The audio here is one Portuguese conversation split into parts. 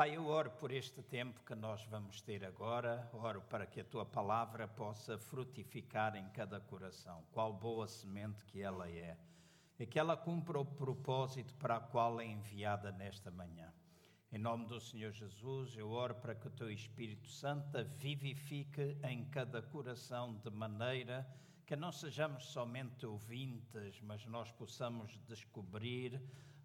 Pai, eu oro por este tempo que nós vamos ter agora, oro para que a tua palavra possa frutificar em cada coração, qual boa semente que ela é, e que ela cumpra o propósito para o qual é enviada nesta manhã. Em nome do Senhor Jesus, eu oro para que o teu Espírito Santo vivifique em cada coração de maneira que não sejamos somente ouvintes, mas nós possamos descobrir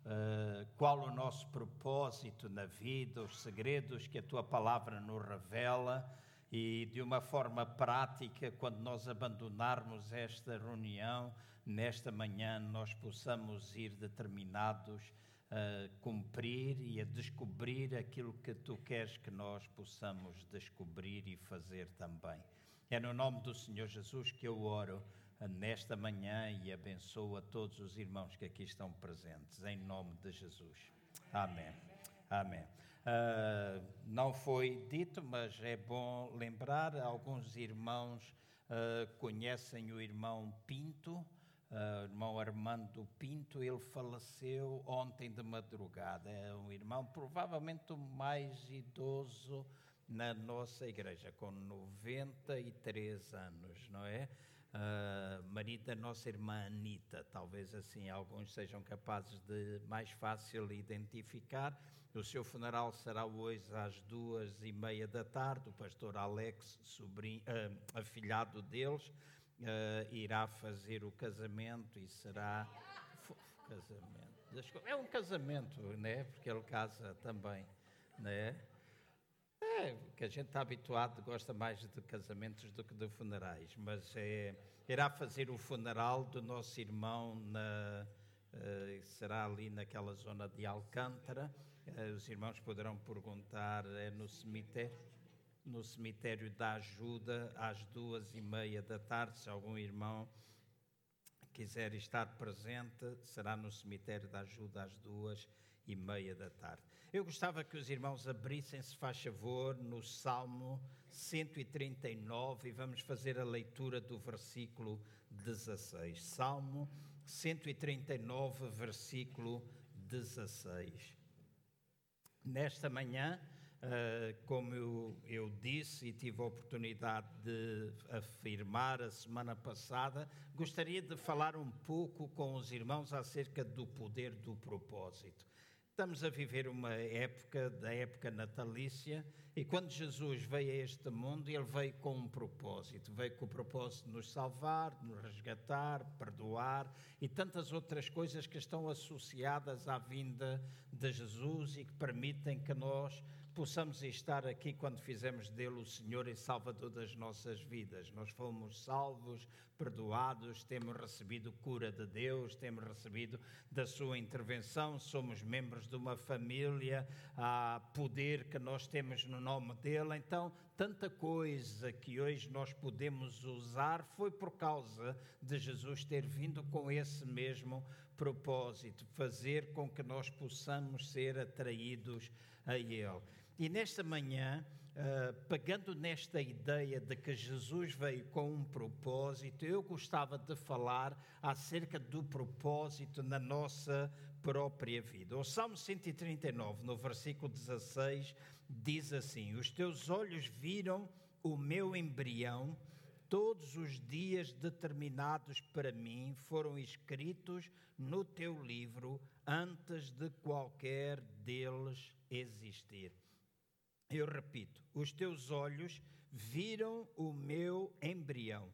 uh, qual o nosso propósito na vida, os segredos que a tua palavra nos revela e de uma forma prática, quando nós abandonarmos esta reunião, nesta manhã, nós possamos ir determinados a cumprir e a descobrir aquilo que tu queres que nós possamos descobrir e fazer também. É no nome do Senhor Jesus que eu oro nesta manhã e abençoo a todos os irmãos que aqui estão presentes, em nome de Jesus. Amém. Amém. Uh, não foi dito, mas é bom lembrar: alguns irmãos uh, conhecem o irmão Pinto, uh, irmão Armando Pinto. Ele faleceu ontem de madrugada. É um irmão, provavelmente o mais idoso na nossa igreja, com 93 anos, não é? Uh, da nossa irmã Anita. Talvez assim alguns sejam capazes de mais fácil identificar. O seu funeral será hoje às duas e meia da tarde. O pastor Alex, sobrinho, uh, afilhado deles, uh, irá fazer o casamento e será. Casamento. É um casamento, né? Porque ele casa também, né? É, que a gente está habituado, gosta mais de casamentos do que de funerais, mas é, irá fazer o funeral do nosso irmão, na, uh, será ali naquela zona de Alcântara. Uh, os irmãos poderão perguntar, é no cemitério? No cemitério da Ajuda, às duas e meia da tarde, se algum irmão quiser estar presente, será no cemitério da Ajuda às duas e meia da tarde. Eu gostava que os irmãos abrissem, se faz favor, no Salmo 139 e vamos fazer a leitura do versículo 16. Salmo 139, versículo 16. Nesta manhã, Uh, como eu, eu, disse e tive a oportunidade de afirmar a semana passada, gostaria de falar um pouco com os irmãos acerca do poder do propósito. Estamos a viver uma época, da época natalícia, e quando Jesus veio a este mundo, ele veio com um propósito. Veio com o propósito de nos salvar, de nos resgatar, perdoar e tantas outras coisas que estão associadas à vinda de Jesus e que permitem que nós possamos estar aqui quando fizemos dele o Senhor e Salvador das nossas vidas. Nós fomos salvos, perdoados, temos recebido cura de Deus, temos recebido da sua intervenção, somos membros de uma família, há poder que nós temos no nome dele. Então, tanta coisa que hoje nós podemos usar foi por causa de Jesus ter vindo com esse mesmo propósito, fazer com que nós possamos ser atraídos a ele. E nesta manhã, uh, pegando nesta ideia de que Jesus veio com um propósito, eu gostava de falar acerca do propósito na nossa própria vida. O Salmo 139, no versículo 16, diz assim: Os teus olhos viram o meu embrião, todos os dias determinados para mim foram escritos no teu livro antes de qualquer deles existir. Eu repito: os teus olhos viram o meu embrião.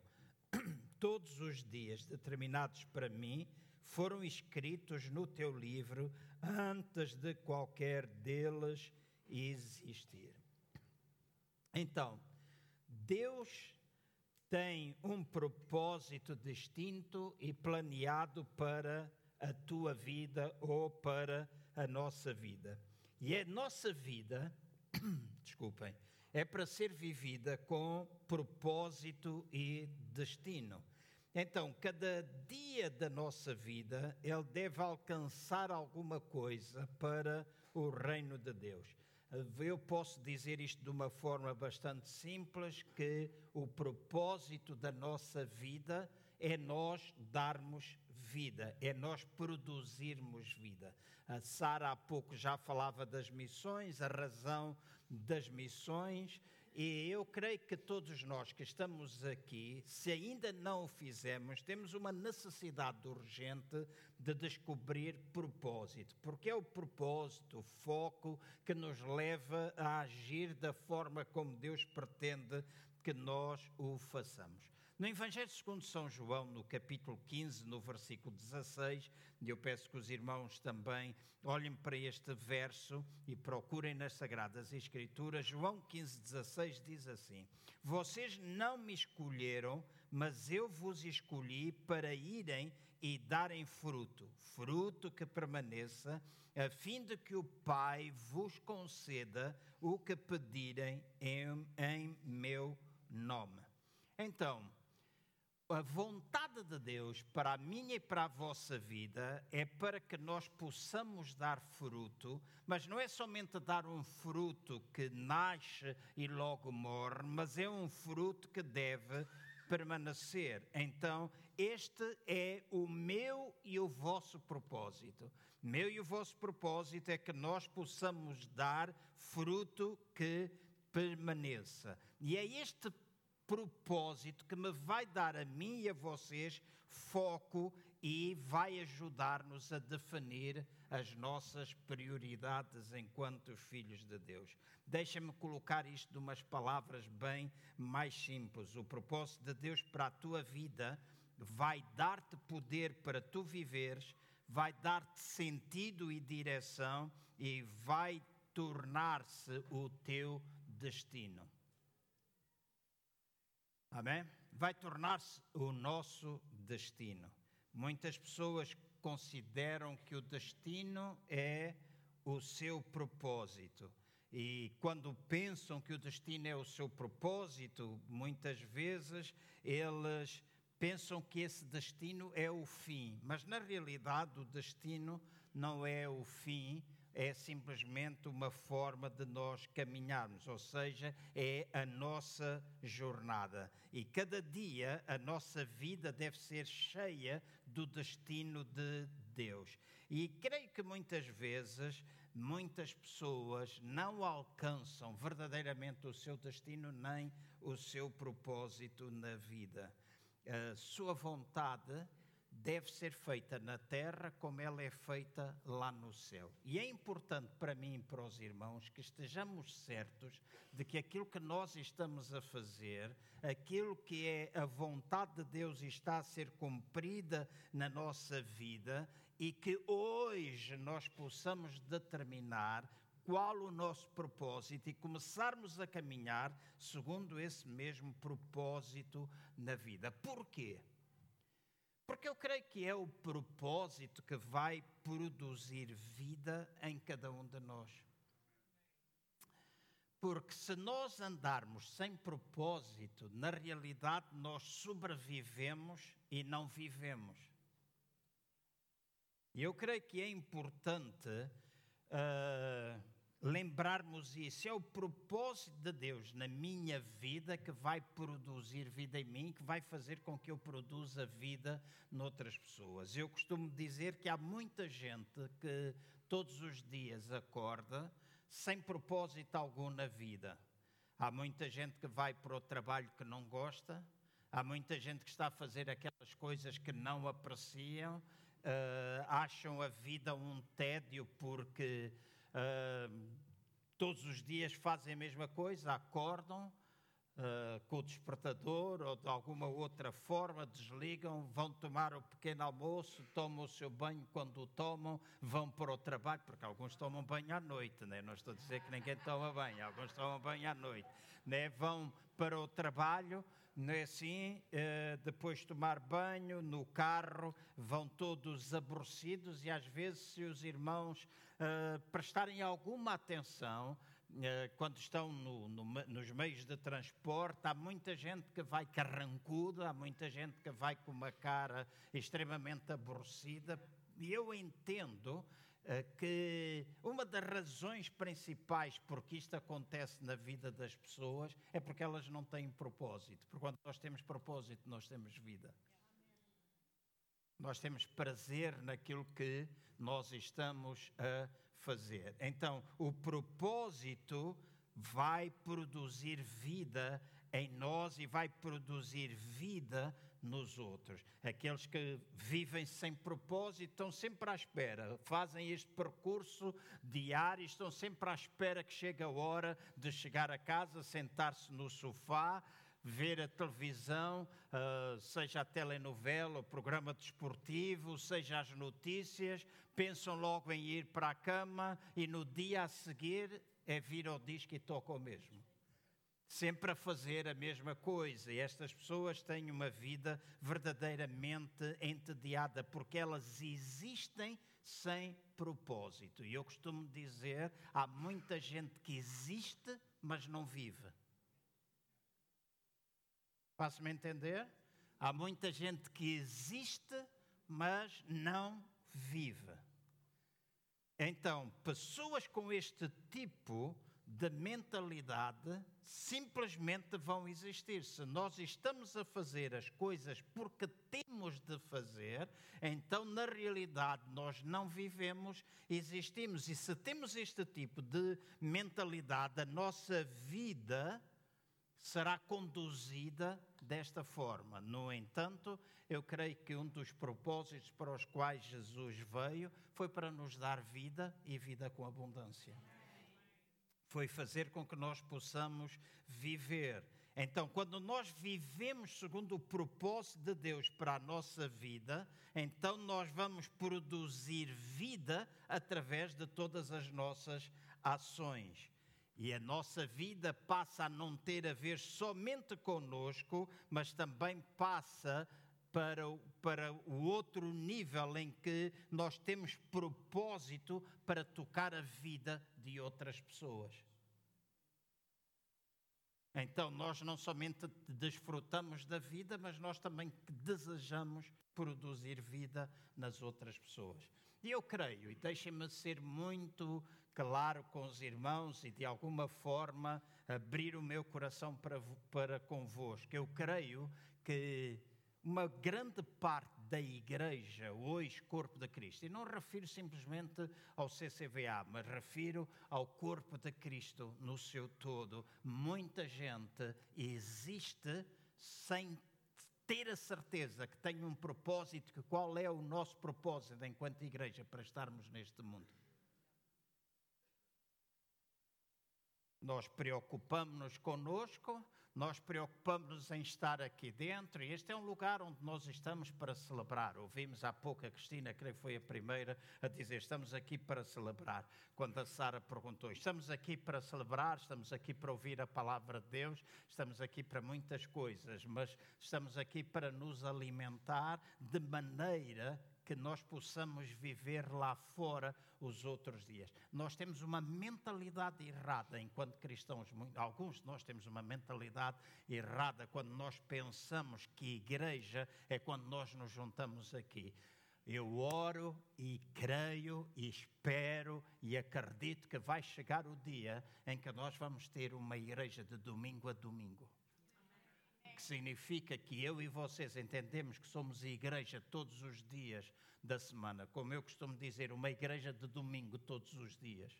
Todos os dias determinados para mim foram escritos no teu livro antes de qualquer deles existir. Então, Deus tem um propósito distinto e planeado para a tua vida ou para a nossa vida. E a nossa vida desculpem, é para ser vivida com propósito e destino. Então, cada dia da nossa vida, ele deve alcançar alguma coisa para o reino de Deus. Eu posso dizer isto de uma forma bastante simples: que o propósito da nossa vida é nós darmos vida, é nós produzirmos vida. A Sara há pouco já falava das missões, a razão das missões, e eu creio que todos nós que estamos aqui, se ainda não o fizemos, temos uma necessidade urgente de descobrir propósito, porque é o propósito, o foco que nos leva a agir da forma como Deus pretende que nós o façamos. No Evangelho segundo São João, no capítulo 15, no versículo 16, e eu peço que os irmãos também olhem para este verso e procurem nas Sagradas Escrituras. João 15, 16 diz assim: Vocês não me escolheram, mas eu vos escolhi para irem e darem fruto, fruto que permaneça, a fim de que o Pai vos conceda o que pedirem em, em meu nome. Então, a vontade de Deus para a minha e para a vossa vida é para que nós possamos dar fruto, mas não é somente dar um fruto que nasce e logo morre, mas é um fruto que deve permanecer. Então, este é o meu e o vosso propósito. Meu e o vosso propósito é que nós possamos dar fruto que permaneça. E é este propósito que me vai dar a mim e a vocês foco e vai ajudar-nos a definir as nossas prioridades enquanto filhos de Deus. Deixa-me colocar isto de umas palavras bem mais simples. O propósito de Deus para a tua vida vai dar-te poder para tu viveres, vai dar-te sentido e direção e vai tornar-se o teu destino. Amém? Vai tornar-se o nosso destino. Muitas pessoas consideram que o destino é o seu propósito. E quando pensam que o destino é o seu propósito, muitas vezes eles pensam que esse destino é o fim. Mas na realidade, o destino não é o fim, é simplesmente uma forma de nós caminharmos, ou seja, é a nossa jornada. E cada dia a nossa vida deve ser cheia do destino de Deus. E creio que muitas vezes muitas pessoas não alcançam verdadeiramente o seu destino nem o seu propósito na vida. A sua vontade deve ser feita na terra como ela é feita lá no céu. E é importante para mim e para os irmãos que estejamos certos de que aquilo que nós estamos a fazer, aquilo que é a vontade de Deus está a ser cumprida na nossa vida e que hoje nós possamos determinar qual o nosso propósito e começarmos a caminhar segundo esse mesmo propósito na vida. Porquê? Porque eu creio que é o propósito que vai produzir vida em cada um de nós. Porque se nós andarmos sem propósito, na realidade nós sobrevivemos e não vivemos. E eu creio que é importante uh, lembrarmos isso. É o propósito de Deus na minha vida que vai produzir vida em mim, que vai fazer com que eu produza vida noutras pessoas. Eu costumo dizer que há muita gente que todos os dias acorda sem propósito algum na vida. Há muita gente que vai para o trabalho que não gosta, há muita gente que está a fazer aquelas coisas que não apreciam, uh, acham a vida um tédio porque Uh, todos os dias fazem a mesma coisa, acordam uh, com o despertador ou de alguma outra forma, desligam, vão tomar o pequeno almoço, tomam o seu banho quando o tomam, vão para o trabalho, porque alguns tomam banho à noite, né? não estou a dizer que ninguém toma banho, alguns tomam banho à noite, né? vão para o trabalho não é assim? Uh, depois de tomar banho, no carro, vão todos aborrecidos e às vezes, se os irmãos uh, prestarem alguma atenção, uh, quando estão no, no, nos meios de transporte, há muita gente que vai carrancuda, há muita gente que vai com uma cara extremamente aborrecida, e eu entendo eh, que uma das razões principais por que isto acontece na vida das pessoas é porque elas não têm propósito. Porque quando nós temos propósito, nós temos vida. Nós temos prazer naquilo que nós estamos a fazer. Então, o propósito vai produzir vida em nós e vai produzir vida nos outros. Aqueles que vivem sem propósito estão sempre à espera, fazem este percurso diário, estão sempre à espera que chegue a hora de chegar a casa, sentar-se no sofá, ver a televisão, uh, seja a telenovela, o programa desportivo, seja as notícias, pensam logo em ir para a cama e no dia a seguir é vir ao disco e toca o mesmo sempre a fazer a mesma coisa. E estas pessoas têm uma vida verdadeiramente entediada, porque elas existem sem propósito. E eu costumo dizer: há muita gente que existe, mas não vive. Faço-me entender? Há muita gente que existe, mas não vive. Então, pessoas com este tipo de mentalidade simplesmente vão existir. Se nós estamos a fazer as coisas porque temos de fazer, então na realidade nós não vivemos, existimos. E se temos este tipo de mentalidade, a nossa vida será conduzida desta forma. No entanto, eu creio que um dos propósitos para os quais Jesus veio foi para nos dar vida e vida com abundância foi fazer com que nós possamos viver. Então, quando nós vivemos segundo o propósito de Deus para a nossa vida, então nós vamos produzir vida através de todas as nossas ações. E a nossa vida passa a não ter a ver somente conosco, mas também passa para, para o outro nível em que nós temos propósito para tocar a vida de outras pessoas. Então, nós não somente desfrutamos da vida, mas nós também desejamos produzir vida nas outras pessoas. E eu creio, e deixem-me ser muito claro com os irmãos e de alguma forma abrir o meu coração para, para convosco. Eu creio que uma grande parte da igreja, hoje corpo de Cristo, e não refiro simplesmente ao CCVA, mas refiro ao corpo de Cristo no seu todo. Muita gente existe sem ter a certeza que tem um propósito, que qual é o nosso propósito enquanto igreja para estarmos neste mundo. Nós preocupamos-nos conosco, nós preocupamos-nos em estar aqui dentro e este é um lugar onde nós estamos para celebrar. Ouvimos há pouco a Cristina, creio que foi a primeira, a dizer: estamos aqui para celebrar. Quando a Sara perguntou: estamos aqui para celebrar, estamos aqui para ouvir a palavra de Deus, estamos aqui para muitas coisas, mas estamos aqui para nos alimentar de maneira que nós possamos viver lá fora os outros dias. Nós temos uma mentalidade errada enquanto cristãos, alguns de nós temos uma mentalidade errada quando nós pensamos que igreja é quando nós nos juntamos aqui. Eu oro e creio e espero e acredito que vai chegar o dia em que nós vamos ter uma igreja de domingo a domingo que significa que eu e vocês entendemos que somos igreja todos os dias da semana, como eu costumo dizer, uma igreja de domingo todos os dias,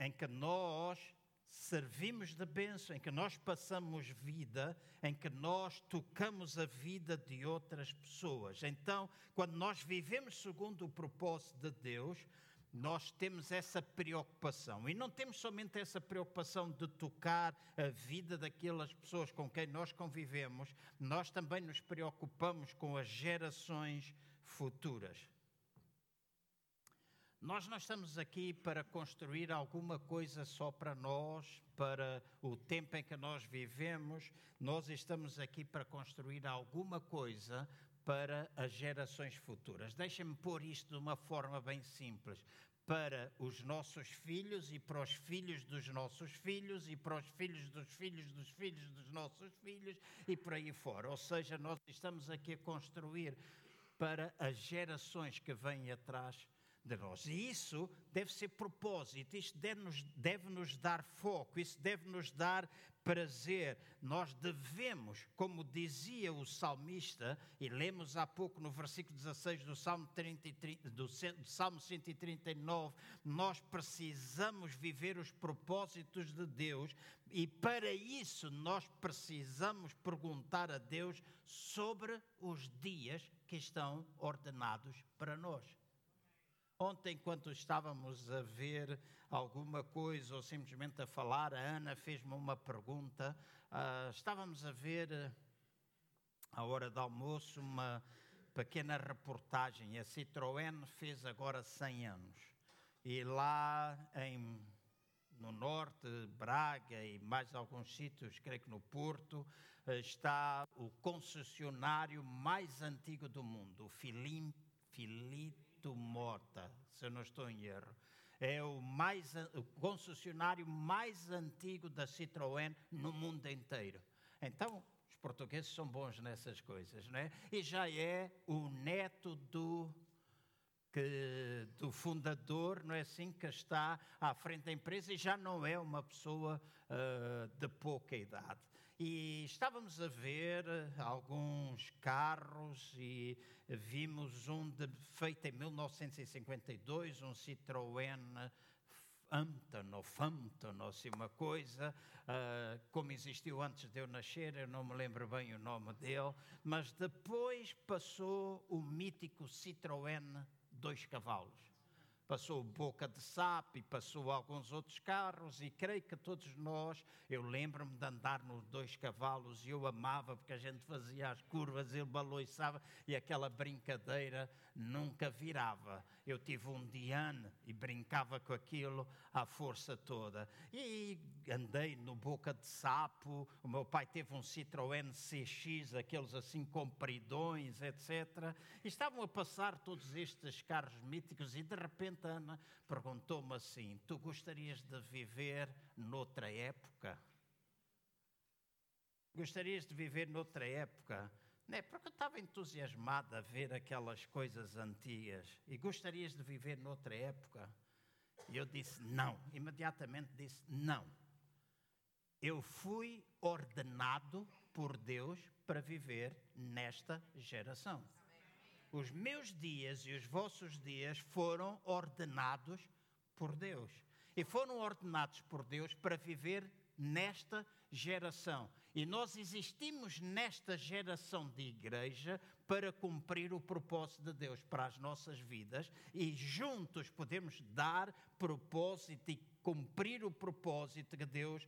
em que nós servimos de bênção, em que nós passamos vida, em que nós tocamos a vida de outras pessoas. Então, quando nós vivemos segundo o propósito de Deus, nós temos essa preocupação. E não temos somente essa preocupação de tocar a vida daquelas pessoas com quem nós convivemos, nós também nos preocupamos com as gerações futuras. Nós não estamos aqui para construir alguma coisa só para nós, para o tempo em que nós vivemos, nós estamos aqui para construir alguma coisa para as gerações futuras. Deixem-me pôr isto de uma forma bem simples. Para os nossos filhos e para os filhos dos nossos filhos e para os filhos dos filhos dos filhos dos nossos filhos e por aí fora. Ou seja, nós estamos aqui a construir para as gerações que vêm atrás de nós. E isso deve ser propósito, isto deve-nos deve -nos dar foco, isso deve-nos dar prazer. Nós devemos, como dizia o salmista, e lemos há pouco no versículo 16 do Salmo, 33, do Salmo 139, nós precisamos viver os propósitos de Deus e para isso nós precisamos perguntar a Deus sobre os dias que estão ordenados para nós. Ontem, enquanto estávamos a ver alguma coisa ou simplesmente a falar, a Ana fez-me uma pergunta. Uh, estávamos a ver, à hora do almoço, uma pequena reportagem. A Citroën fez agora 100 anos. E lá em, no norte, Braga e mais alguns sítios, creio que no Porto, uh, está o concessionário mais antigo do mundo, o Philippe Mota, se eu não estou em erro. É o, mais, o concessionário mais antigo da Citroën no mundo inteiro. Então, os portugueses são bons nessas coisas, não é? E já é o neto do que, do fundador, não é assim, que está à frente da empresa e já não é uma pessoa uh, de pouca idade. E estávamos a ver alguns carros e vimos um de, feito em 1952, um Citroën Hampton ou ou assim uma coisa, uh, como existiu antes de eu nascer, eu não me lembro bem o nome dele, mas depois passou o mítico Citroën dois cavalos passou Boca de Sap e passou alguns outros carros, e creio que todos nós, eu lembro-me de andar nos dois cavalos e eu amava porque a gente fazia as curvas, ele baloiçava e aquela brincadeira nunca virava. Eu tive um Diane e brincava com aquilo à força toda. E andei no Boca de Sapo, o meu pai teve um Citroën CX, aqueles assim compridões, etc. E estavam a passar todos estes carros míticos e de repente Ana perguntou-me assim: Tu gostarias de viver noutra época? Gostarias de viver noutra época? Não é? Porque eu estava entusiasmada a ver aquelas coisas antigas e gostarias de viver noutra época? E eu disse não, imediatamente disse não. Eu fui ordenado por Deus para viver nesta geração. Os meus dias e os vossos dias foram ordenados por Deus. E foram ordenados por Deus para viver nesta geração. E nós existimos nesta geração de igreja para cumprir o propósito de Deus para as nossas vidas e juntos podemos dar propósito e cumprir o propósito que Deus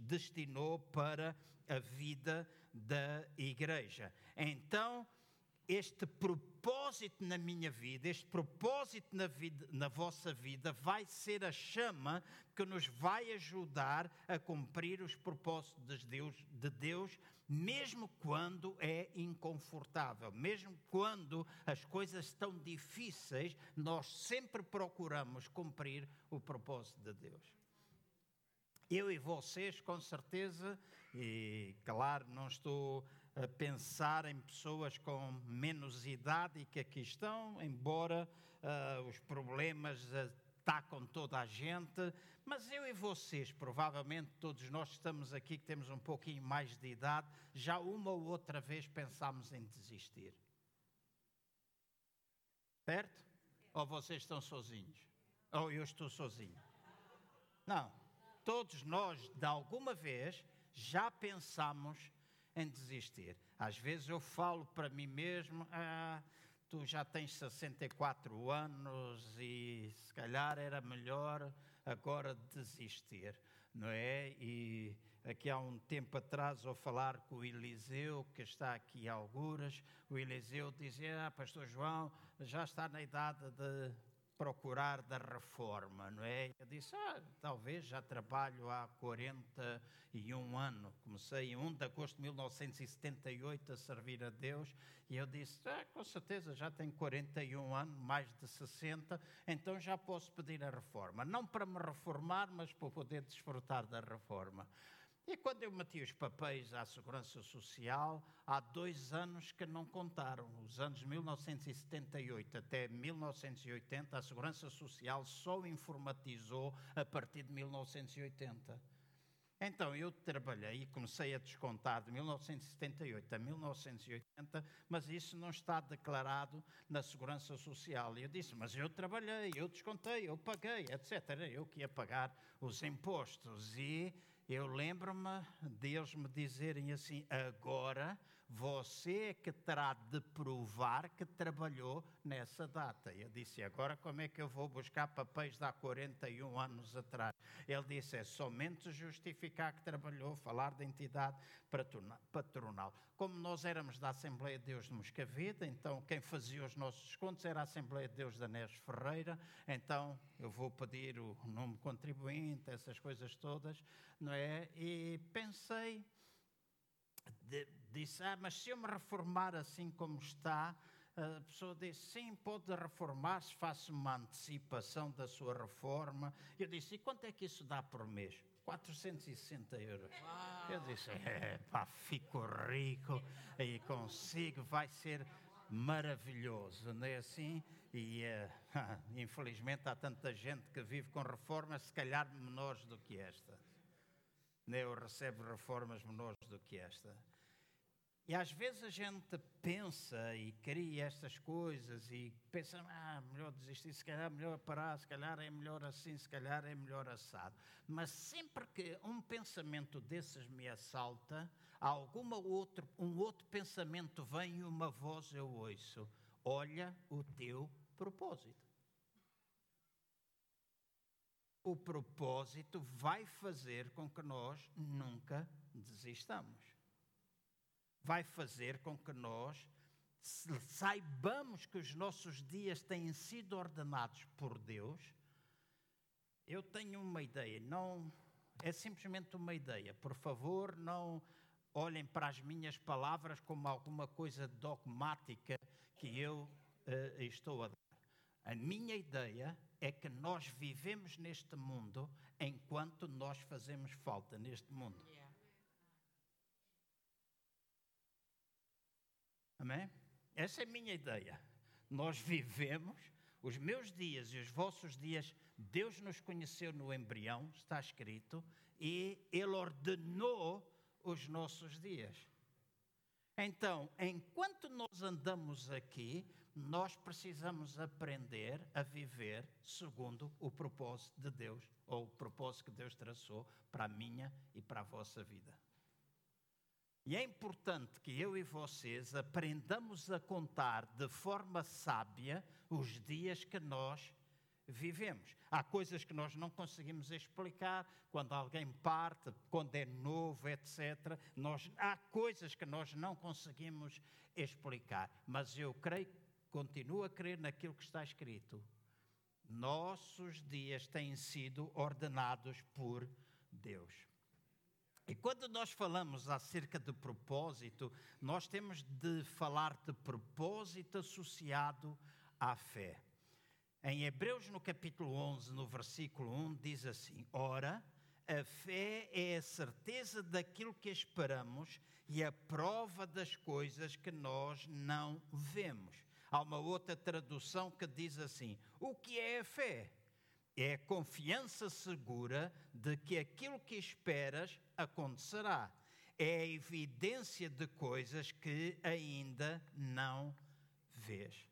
destinou para a vida da igreja. Então, este propósito na minha vida, este propósito na, vida, na vossa vida, vai ser a chama que nos vai ajudar a cumprir os propósitos de Deus, de Deus, mesmo quando é inconfortável, mesmo quando as coisas estão difíceis, nós sempre procuramos cumprir o propósito de Deus. Eu e vocês, com certeza, e claro, não estou pensar em pessoas com menos idade e que aqui estão, embora uh, os problemas atacam toda a gente, mas eu e vocês, provavelmente todos nós que estamos aqui, que temos um pouquinho mais de idade, já uma ou outra vez pensámos em desistir. Certo? Ou vocês estão sozinhos? Ou eu estou sozinho? Não. Todos nós, de alguma vez, já pensamos em desistir. Às vezes eu falo para mim mesmo, ah, tu já tens 64 anos e se calhar era melhor agora desistir, não é? E aqui há um tempo atrás, ao falar com o Eliseu, que está aqui a alguras, o Eliseu dizia, ah, pastor João, já está na idade de procurar da reforma, não é? Eu disse, ah, talvez já trabalho há 41 anos. Comecei em 1 de agosto de 1978 a servir a Deus e eu disse, ah, com certeza já tenho 41 anos, mais de 60, então já posso pedir a reforma. Não para me reformar, mas para poder desfrutar da reforma. E quando eu meti os papéis à Segurança Social, há dois anos que não contaram. Os anos 1978 até 1980, a Segurança Social só informatizou a partir de 1980. Então eu trabalhei e comecei a descontar de 1978 a 1980, mas isso não está declarado na Segurança Social. E eu disse, mas eu trabalhei, eu descontei, eu paguei, etc. Eu que ia pagar os impostos. E eu lembro-me de eles me dizerem assim: agora você é que terá de provar que trabalhou nessa data. Eu disse: agora como é que eu vou buscar papéis de há 41 anos atrás? Ele disse: é somente justificar que trabalhou, falar da entidade patronal. Como nós éramos da Assembleia de Deus de Moscavida, então quem fazia os nossos descontos era a Assembleia de Deus de Anés Ferreira, então eu vou pedir o nome contribuinte, essas coisas todas, não é? E pensei de, disse: Ah, mas se eu me reformar assim como está, a pessoa disse: Sim, pode reformar-se, faço uma antecipação da sua reforma. Eu disse: E quanto é que isso dá por mês? 460 euros. Uau. Eu disse: É, pá, fico rico e consigo, vai ser maravilhoso, não é assim? E uh, infelizmente há tanta gente que vive com reformas, se calhar menores do que esta. Eu recebo reformas menores do que esta. E às vezes a gente pensa e cria estas coisas e pensa, ah, melhor desistir, se calhar é melhor parar, se calhar é melhor assim, se calhar é melhor assado. Mas sempre que um pensamento desses me assalta, alguma outro, um outro pensamento vem e uma voz eu ouço. Olha o teu propósito. O propósito vai fazer com que nós nunca desistamos vai fazer com que nós saibamos que os nossos dias têm sido ordenados por Deus. Eu tenho uma ideia, não é simplesmente uma ideia. Por favor, não olhem para as minhas palavras como alguma coisa dogmática que eu uh, estou a dar. A minha ideia é que nós vivemos neste mundo enquanto nós fazemos falta neste mundo. Amém? Essa é a minha ideia. Nós vivemos os meus dias e os vossos dias, Deus nos conheceu no embrião, está escrito, e Ele ordenou os nossos dias. Então, enquanto nós andamos aqui, nós precisamos aprender a viver segundo o propósito de Deus, ou o propósito que Deus traçou para a minha e para a vossa vida. E é importante que eu e vocês aprendamos a contar de forma sábia os dias que nós vivemos. Há coisas que nós não conseguimos explicar, quando alguém parte, quando é novo, etc. Nós, há coisas que nós não conseguimos explicar, mas eu creio, continuo a crer naquilo que está escrito. Nossos dias têm sido ordenados por Deus. E quando nós falamos acerca de propósito, nós temos de falar de propósito associado à fé. Em Hebreus, no capítulo 11, no versículo 1, diz assim: Ora, a fé é a certeza daquilo que esperamos e a prova das coisas que nós não vemos. Há uma outra tradução que diz assim: O que é a fé? É a confiança segura de que aquilo que esperas acontecerá. É a evidência de coisas que ainda não vês.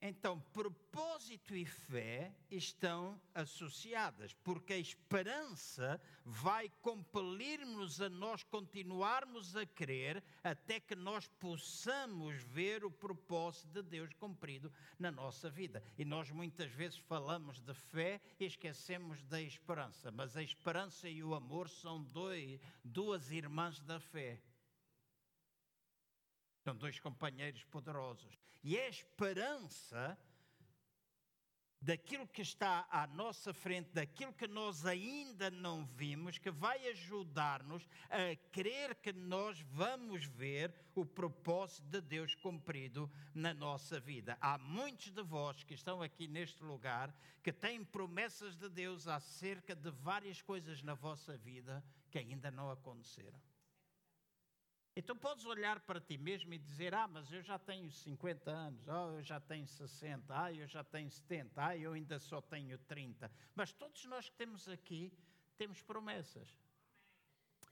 Então, propósito e fé estão associadas, porque a esperança vai compelir-nos a nós continuarmos a crer até que nós possamos ver o propósito de Deus cumprido na nossa vida. E nós muitas vezes falamos de fé e esquecemos da esperança, mas a esperança e o amor são dois, duas irmãs da fé. São dois companheiros poderosos. E a esperança daquilo que está à nossa frente, daquilo que nós ainda não vimos, que vai ajudar-nos a crer que nós vamos ver o propósito de Deus cumprido na nossa vida. Há muitos de vós que estão aqui neste lugar que têm promessas de Deus acerca de várias coisas na vossa vida que ainda não aconteceram. Então podes olhar para ti mesmo e dizer: Ah, mas eu já tenho 50 anos, oh, eu já tenho 60, ah, eu já tenho 70, ah, eu ainda só tenho 30. Mas todos nós que temos aqui temos promessas.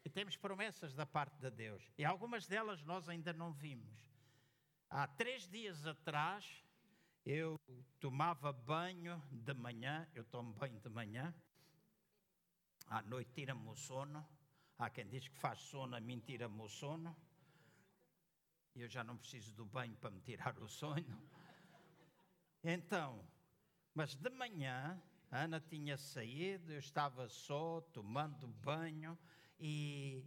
E temos promessas da parte de Deus. E algumas delas nós ainda não vimos. Há três dias atrás, eu tomava banho de manhã, eu tomo banho de manhã, à noite tira-me o sono Há quem diz que faz sono, a mim tira-me o sono. Eu já não preciso do banho para me tirar o sono. Então, mas de manhã, a Ana tinha saído, eu estava só, tomando banho, e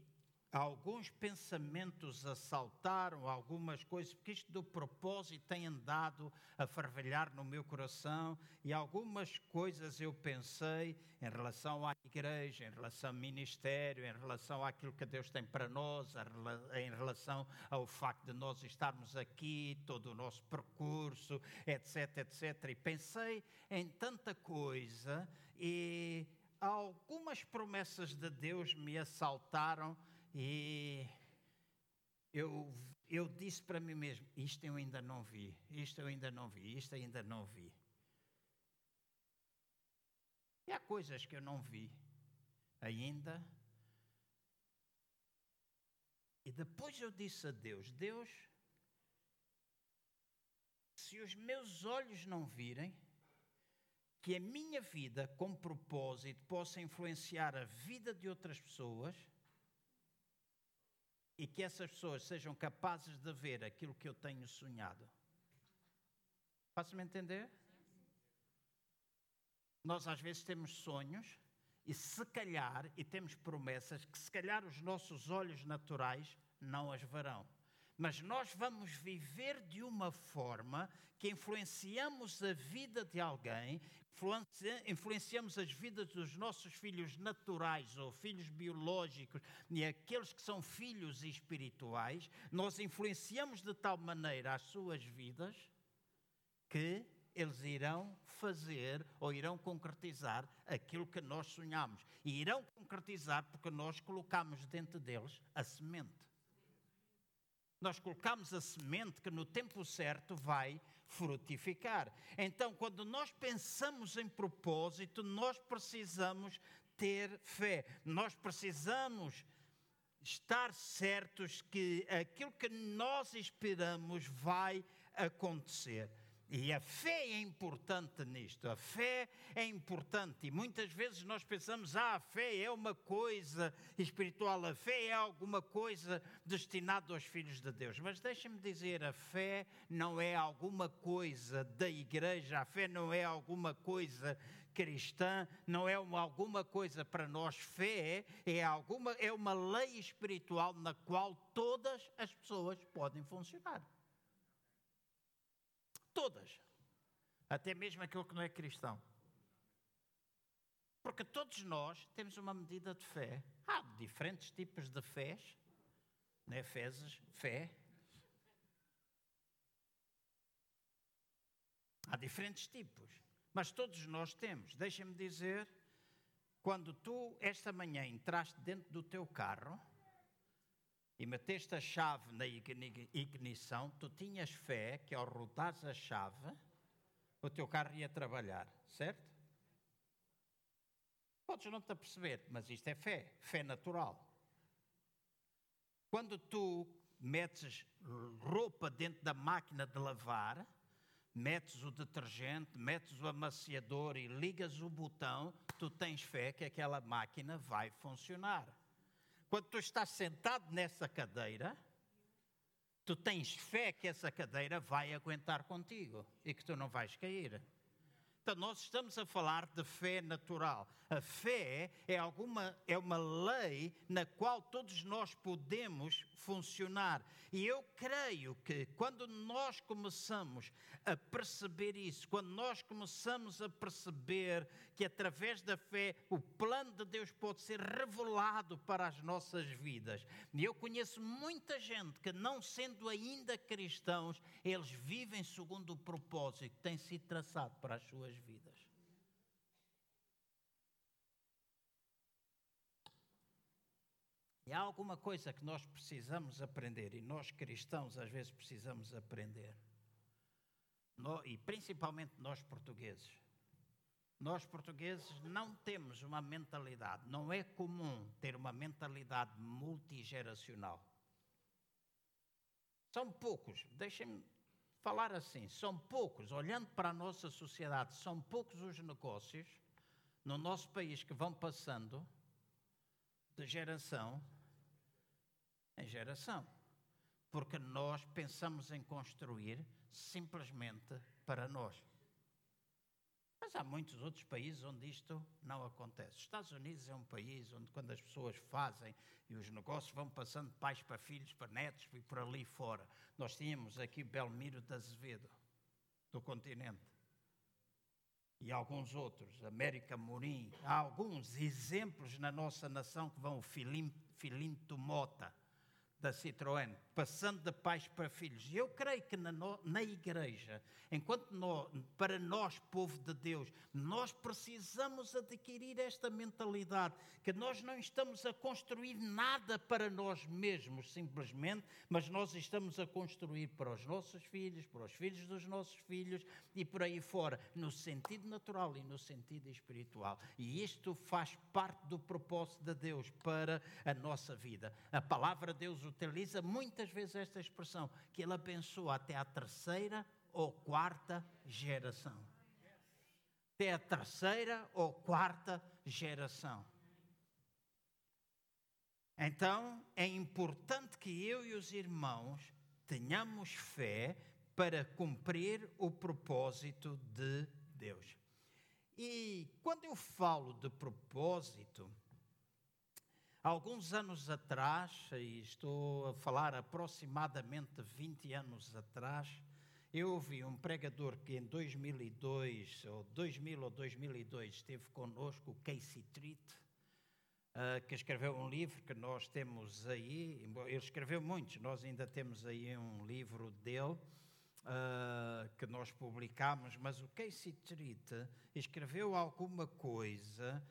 alguns pensamentos assaltaram algumas coisas, porque isto do propósito tem andado a fervilhar no meu coração e algumas coisas eu pensei em relação à igreja, em relação ao ministério, em relação àquilo que Deus tem para nós, em relação ao facto de nós estarmos aqui, todo o nosso percurso, etc, etc. E pensei em tanta coisa e algumas promessas de Deus me assaltaram e eu, eu disse para mim mesmo: isto eu ainda não vi, isto eu ainda não vi, isto ainda não vi. E há coisas que eu não vi ainda. E depois eu disse a Deus: Deus, se os meus olhos não virem, que a minha vida com propósito possa influenciar a vida de outras pessoas e que essas pessoas sejam capazes de ver aquilo que eu tenho sonhado. Faço-me entender? Nós às vezes temos sonhos e se calhar, e temos promessas que se calhar os nossos olhos naturais não as verão mas nós vamos viver de uma forma que influenciamos a vida de alguém, influenciamos as vidas dos nossos filhos naturais ou filhos biológicos e aqueles que são filhos espirituais, nós influenciamos de tal maneira as suas vidas que eles irão fazer ou irão concretizar aquilo que nós sonhamos. E irão concretizar porque nós colocamos dentro deles a semente nós colocamos a semente que no tempo certo vai frutificar. Então, quando nós pensamos em propósito, nós precisamos ter fé, nós precisamos estar certos que aquilo que nós esperamos vai acontecer. E a fé é importante nisto, a fé é importante. E muitas vezes nós pensamos, ah, a fé é uma coisa espiritual, a fé é alguma coisa destinada aos filhos de Deus. Mas deixem-me dizer, a fé não é alguma coisa da igreja, a fé não é alguma coisa cristã, não é uma, alguma coisa para nós. Fé é, alguma, é uma lei espiritual na qual todas as pessoas podem funcionar. Todas. Até mesmo aquele que não é cristão. Porque todos nós temos uma medida de fé. Há diferentes tipos de fés, né? Fezes, fé. Há diferentes tipos. Mas todos nós temos. Deixa-me dizer, quando tu esta manhã entraste dentro do teu carro, e meteste a chave na ignição, tu tinhas fé que ao rodares a chave, o teu carro ia trabalhar, certo? Podes não te perceber, mas isto é fé, fé natural. Quando tu metes roupa dentro da máquina de lavar, metes o detergente, metes o amaciador e ligas o botão, tu tens fé que aquela máquina vai funcionar. Quando tu estás sentado nessa cadeira, tu tens fé que essa cadeira vai aguentar contigo e que tu não vais cair. Então, nós estamos a falar de fé natural. A fé é, alguma, é uma lei na qual todos nós podemos funcionar. E eu creio que quando nós começamos a perceber isso, quando nós começamos a perceber que através da fé o plano de Deus pode ser revelado para as nossas vidas. E eu conheço muita gente que, não sendo ainda cristãos, eles vivem segundo o propósito que tem sido traçado para as suas vidas. E há alguma coisa que nós precisamos aprender, e nós cristãos às vezes precisamos aprender, e principalmente nós portugueses. Nós portugueses não temos uma mentalidade, não é comum ter uma mentalidade multigeracional. São poucos, deixem-me falar assim, são poucos, olhando para a nossa sociedade, são poucos os negócios no nosso país que vão passando de geração em geração. Porque nós pensamos em construir simplesmente para nós. Mas há muitos outros países onde isto não acontece. Os Estados Unidos é um país onde, quando as pessoas fazem e os negócios vão passando de pais para filhos, para netos e por ali fora. Nós tínhamos aqui Belmiro de Azevedo, do continente. E alguns outros, América Morim. Há alguns exemplos na nossa nação que vão o Filinto Mota da Citroën, passando de pais para filhos. E eu creio que na, na igreja, enquanto para nós, povo de Deus, nós precisamos adquirir esta mentalidade, que nós não estamos a construir nada para nós mesmos, simplesmente, mas nós estamos a construir para os nossos filhos, para os filhos dos nossos filhos e por aí fora, no sentido natural e no sentido espiritual. E isto faz parte do propósito de Deus para a nossa vida. A palavra de Deus utiliza muitas vezes esta expressão, que ele abençoa até a terceira ou quarta geração. Até a terceira ou quarta geração. Então, é importante que eu e os irmãos tenhamos fé para cumprir o propósito de Deus. E quando eu falo de propósito, Alguns anos atrás, e estou a falar aproximadamente 20 anos atrás, eu ouvi um pregador que em 2002, ou 2000 ou 2002, esteve conosco, Casey Treat, uh, que escreveu um livro que nós temos aí, ele escreveu muitos, nós ainda temos aí um livro dele, uh, que nós publicamos, mas o Casey Treat escreveu alguma coisa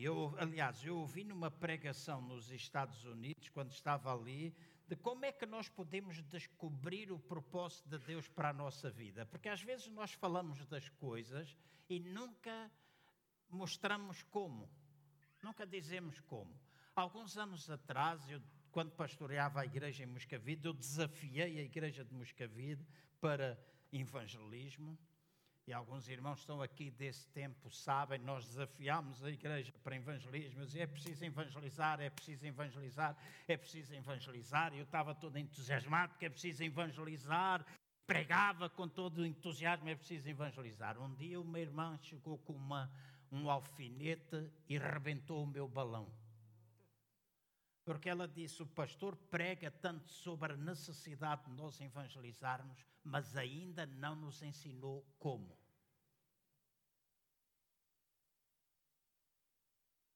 eu, aliás, eu ouvi numa pregação nos Estados Unidos, quando estava ali, de como é que nós podemos descobrir o propósito de Deus para a nossa vida. Porque às vezes nós falamos das coisas e nunca mostramos como, nunca dizemos como. Alguns anos atrás, eu, quando pastoreava a igreja em Moscavide, eu desafiei a igreja de Moscavide para evangelismo. E alguns irmãos estão aqui desse tempo, sabem, nós desafiámos a igreja para evangelismo. Eu dizia, é preciso evangelizar, é preciso evangelizar, é preciso evangelizar. E eu estava todo entusiasmado porque é preciso evangelizar. Pregava com todo o entusiasmo, é preciso evangelizar. Um dia uma irmã chegou com uma, um alfinete e rebentou o meu balão. Porque ela disse: o pastor prega tanto sobre a necessidade de nós evangelizarmos, mas ainda não nos ensinou como.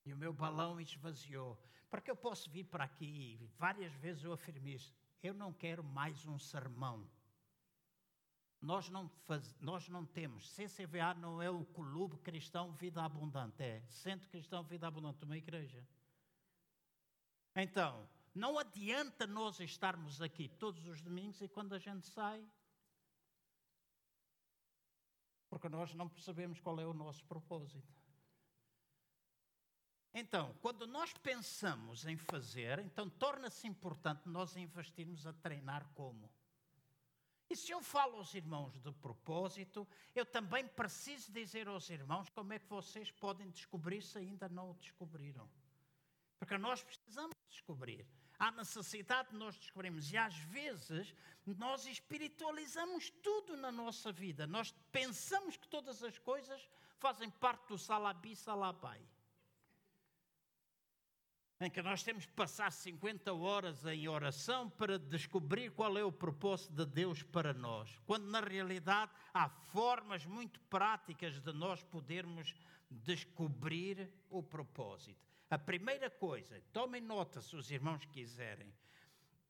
E o meu balão esvaziou. Porque eu posso vir para aqui, várias vezes eu afirmei isso, eu não quero mais um sermão. Nós não, faz, nós não temos, CCVA não é o Clube Cristão Vida Abundante, é Centro Cristão Vida Abundante, uma igreja. Então, não adianta nós estarmos aqui todos os domingos e quando a gente sai, porque nós não percebemos qual é o nosso propósito. Então, quando nós pensamos em fazer, então torna-se importante nós investirmos a treinar como. E se eu falo aos irmãos de propósito, eu também preciso dizer aos irmãos como é que vocês podem descobrir se ainda não o descobriram. Porque nós precisamos descobrir. Há necessidade de nós descobrirmos. E às vezes nós espiritualizamos tudo na nossa vida. Nós pensamos que todas as coisas fazem parte do salabi salabai em que nós temos que passar 50 horas em oração para descobrir qual é o propósito de Deus para nós, quando na realidade há formas muito práticas de nós podermos descobrir o propósito. A primeira coisa, tomem nota se os irmãos quiserem,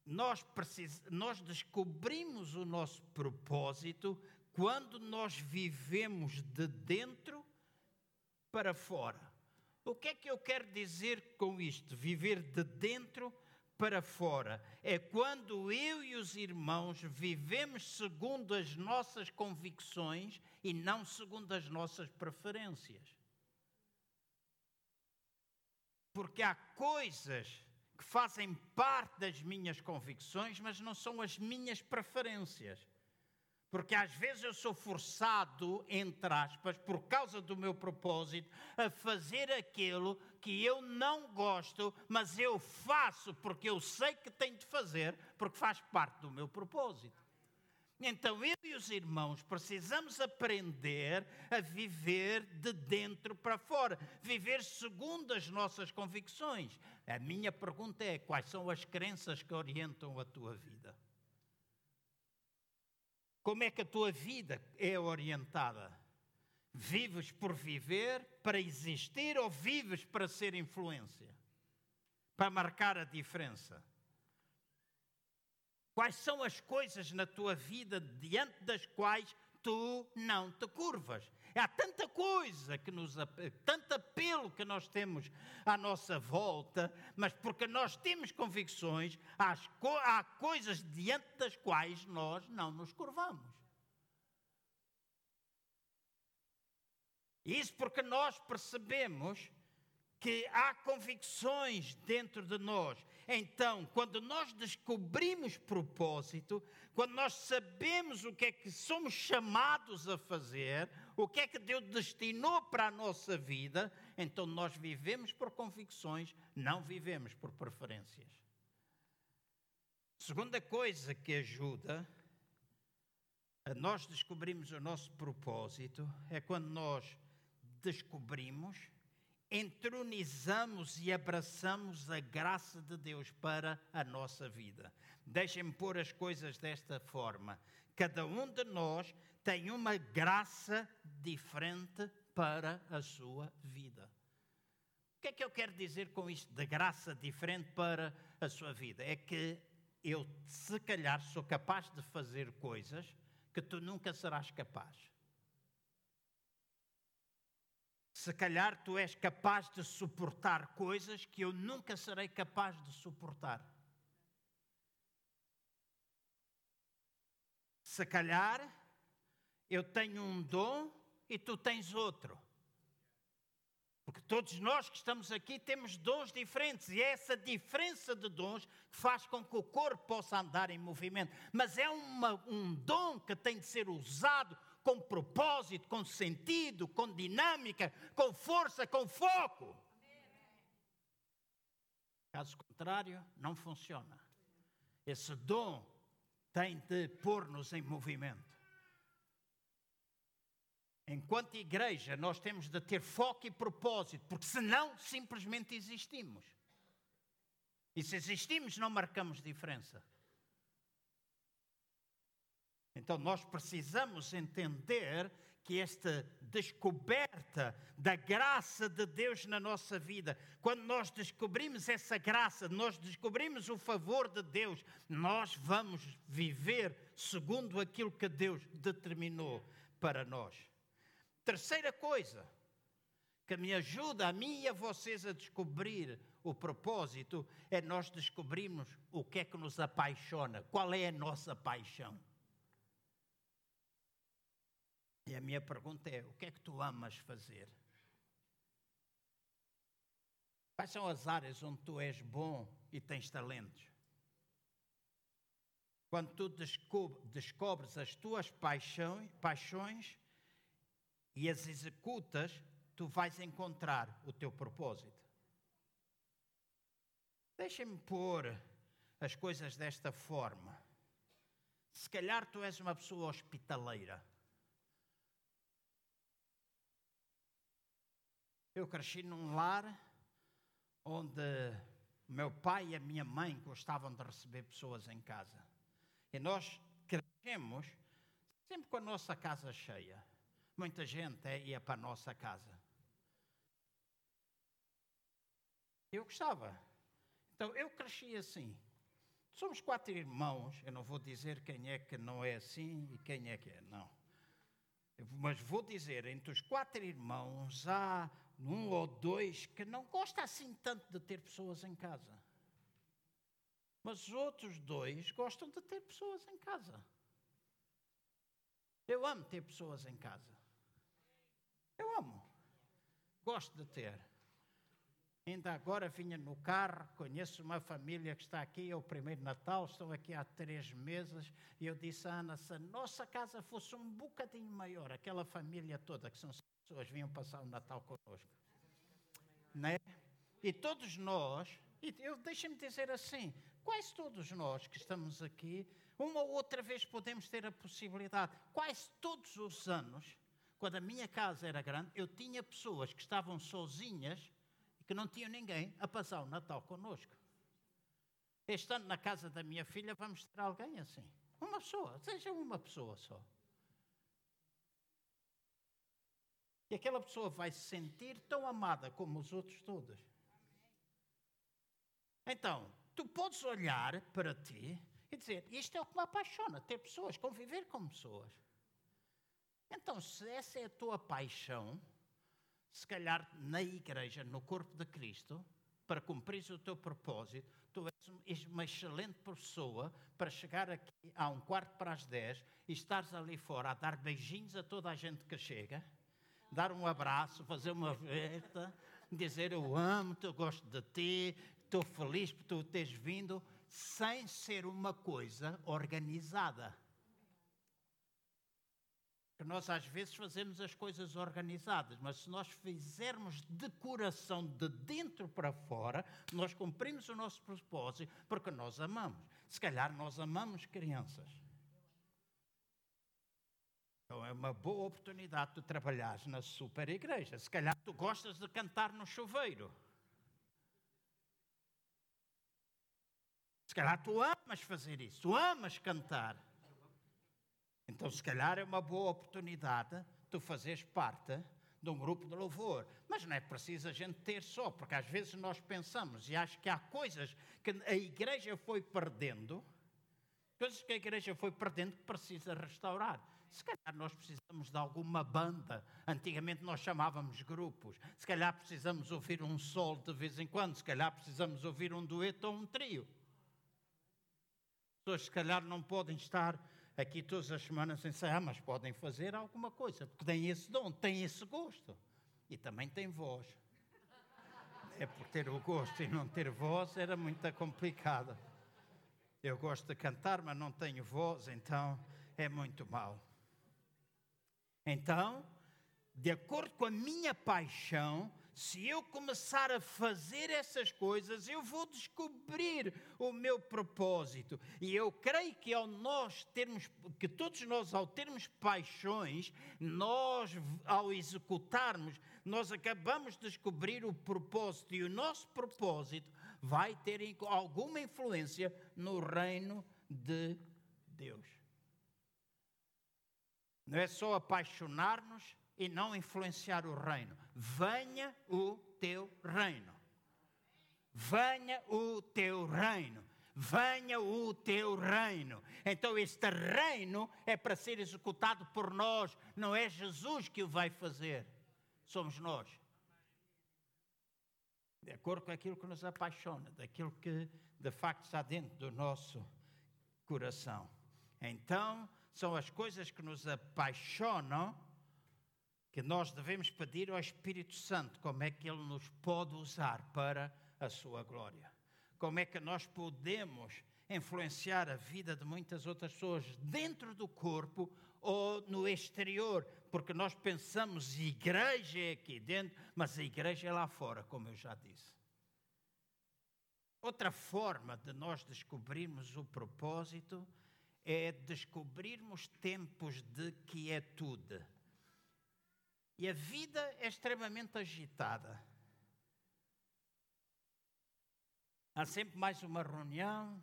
nós, precis... nós descobrimos o nosso propósito quando nós vivemos de dentro para fora. O que é que eu quero dizer com isto? Viver de dentro para fora. É quando eu e os irmãos vivemos segundo as nossas convicções e não segundo as nossas preferências. Porque há coisas que fazem parte das minhas convicções, mas não são as minhas preferências. Porque às vezes eu sou forçado, entre aspas, por causa do meu propósito, a fazer aquilo que eu não gosto, mas eu faço porque eu sei que tenho de fazer, porque faz parte do meu propósito. Então eu e os irmãos precisamos aprender a viver de dentro para fora, viver segundo as nossas convicções. A minha pergunta é: quais são as crenças que orientam a tua vida? Como é que a tua vida é orientada? Vives por viver, para existir, ou vives para ser influência? Para marcar a diferença? Quais são as coisas na tua vida diante das quais tu não te curvas? Há tanta coisa que nos tanto apelo que nós temos à nossa volta, mas porque nós temos convicções, há coisas diante das quais nós não nos curvamos. Isso porque nós percebemos que há convicções dentro de nós. Então, quando nós descobrimos propósito, quando nós sabemos o que é que somos chamados a fazer, o que é que Deus destinou para a nossa vida, então nós vivemos por convicções, não vivemos por preferências. Segunda coisa que ajuda a nós descobrirmos o nosso propósito é quando nós descobrimos entronizamos e abraçamos a graça de Deus para a nossa vida. Deixem-me pôr as coisas desta forma. Cada um de nós tem uma graça diferente para a sua vida. O que é que eu quero dizer com isto de graça diferente para a sua vida? É que eu, se calhar, sou capaz de fazer coisas que tu nunca serás capaz. Se calhar tu és capaz de suportar coisas que eu nunca serei capaz de suportar. Se calhar eu tenho um dom e tu tens outro. Porque todos nós que estamos aqui temos dons diferentes e é essa diferença de dons que faz com que o corpo possa andar em movimento. Mas é uma, um dom que tem de ser usado com propósito, com sentido, com dinâmica, com força, com foco. Caso contrário, não funciona. Esse dom tem de pôr-nos em movimento. Enquanto igreja, nós temos de ter foco e propósito, porque senão simplesmente existimos. E se existimos, não marcamos diferença. Então nós precisamos entender que esta descoberta da graça de Deus na nossa vida, quando nós descobrimos essa graça, nós descobrimos o favor de Deus, nós vamos viver segundo aquilo que Deus determinou para nós. Terceira coisa que me ajuda a mim e a vocês a descobrir o propósito é nós descobrirmos o que é que nos apaixona, qual é a nossa paixão. E a minha pergunta é: o que é que tu amas fazer? Quais são as áreas onde tu és bom e tens talentos? Quando tu descobres as tuas paixões, e as executas, tu vais encontrar o teu propósito. Deixem-me pôr as coisas desta forma. Se calhar tu és uma pessoa hospitaleira. Eu cresci num lar onde meu pai e a minha mãe gostavam de receber pessoas em casa. E nós crescemos sempre com a nossa casa cheia. Muita gente ia para a nossa casa. Eu gostava. Então eu cresci assim. Somos quatro irmãos. Eu não vou dizer quem é que não é assim e quem é que é, não. Mas vou dizer, entre os quatro irmãos há um ou dois que não gosta assim tanto de ter pessoas em casa. Mas os outros dois gostam de ter pessoas em casa. Eu amo ter pessoas em casa. Eu amo. Gosto de ter. Ainda agora vinha no carro, conheço uma família que está aqui, é o primeiro Natal, estou aqui há três meses, e eu disse à Ana, se a nossa casa fosse um bocadinho maior, aquela família toda, que são pessoas, vinham passar o Natal connosco. Né? E todos nós, e eu deixa-me dizer assim, quase todos nós que estamos aqui, uma ou outra vez podemos ter a possibilidade, quase todos os anos, quando a minha casa era grande, eu tinha pessoas que estavam sozinhas que não tinham ninguém a passar o Natal connosco. Este ano, na casa da minha filha, vamos ter alguém assim. Uma pessoa, seja uma pessoa só. E aquela pessoa vai se sentir tão amada como os outros todos. Então, tu podes olhar para ti e dizer: Isto é o que me apaixona, ter pessoas, conviver com pessoas. Então, se essa é a tua paixão, se calhar na igreja, no corpo de Cristo, para cumprir o teu propósito, tu és uma excelente pessoa para chegar aqui a um quarto para as dez e estares ali fora a dar beijinhos a toda a gente que chega, dar um abraço, fazer uma festa, dizer eu amo-te, eu gosto de ti, estou feliz por tu teres vindo, sem ser uma coisa organizada que nós às vezes fazemos as coisas organizadas, mas se nós fizermos de coração de dentro para fora, nós cumprimos o nosso propósito porque nós amamos. Se calhar nós amamos crianças. Então é uma boa oportunidade de trabalhar na super igreja. Se calhar tu gostas de cantar no chuveiro. Se calhar tu amas fazer isso, tu amas cantar. Então, se calhar é uma boa oportunidade tu fazeres parte de um grupo de louvor. Mas não é preciso a gente ter só, porque às vezes nós pensamos e acho que há coisas que a igreja foi perdendo, coisas que a igreja foi perdendo que precisa restaurar. Se calhar nós precisamos de alguma banda. Antigamente nós chamávamos grupos. Se calhar precisamos ouvir um sol de vez em quando. Se calhar precisamos ouvir um dueto ou um trio. As pessoas, se calhar, não podem estar aqui todas as semanas ensaiar, mas podem fazer alguma coisa, porque têm esse dom, têm esse gosto. E também têm voz. É por ter o gosto e não ter voz era muito complicado. Eu gosto de cantar, mas não tenho voz, então é muito mal. Então, de acordo com a minha paixão, se eu começar a fazer essas coisas, eu vou descobrir o meu propósito. E eu creio que ao nós termos, que todos nós ao termos paixões, nós ao executarmos, nós acabamos de descobrir o propósito e o nosso propósito vai ter alguma influência no reino de Deus. Não é só apaixonar-nos e não influenciar o reino. Venha o teu reino. Venha o teu reino. Venha o teu reino. Então, este reino é para ser executado por nós, não é Jesus que o vai fazer, somos nós. De acordo com aquilo que nos apaixona, daquilo que de facto está dentro do nosso coração. Então, são as coisas que nos apaixonam que nós devemos pedir ao Espírito Santo como é que ele nos pode usar para a sua glória. Como é que nós podemos influenciar a vida de muitas outras pessoas dentro do corpo ou no exterior, porque nós pensamos igreja é aqui dentro, mas a igreja é lá fora, como eu já disse. Outra forma de nós descobrirmos o propósito é descobrirmos tempos de quietude. E a vida é extremamente agitada. Há sempre mais uma reunião,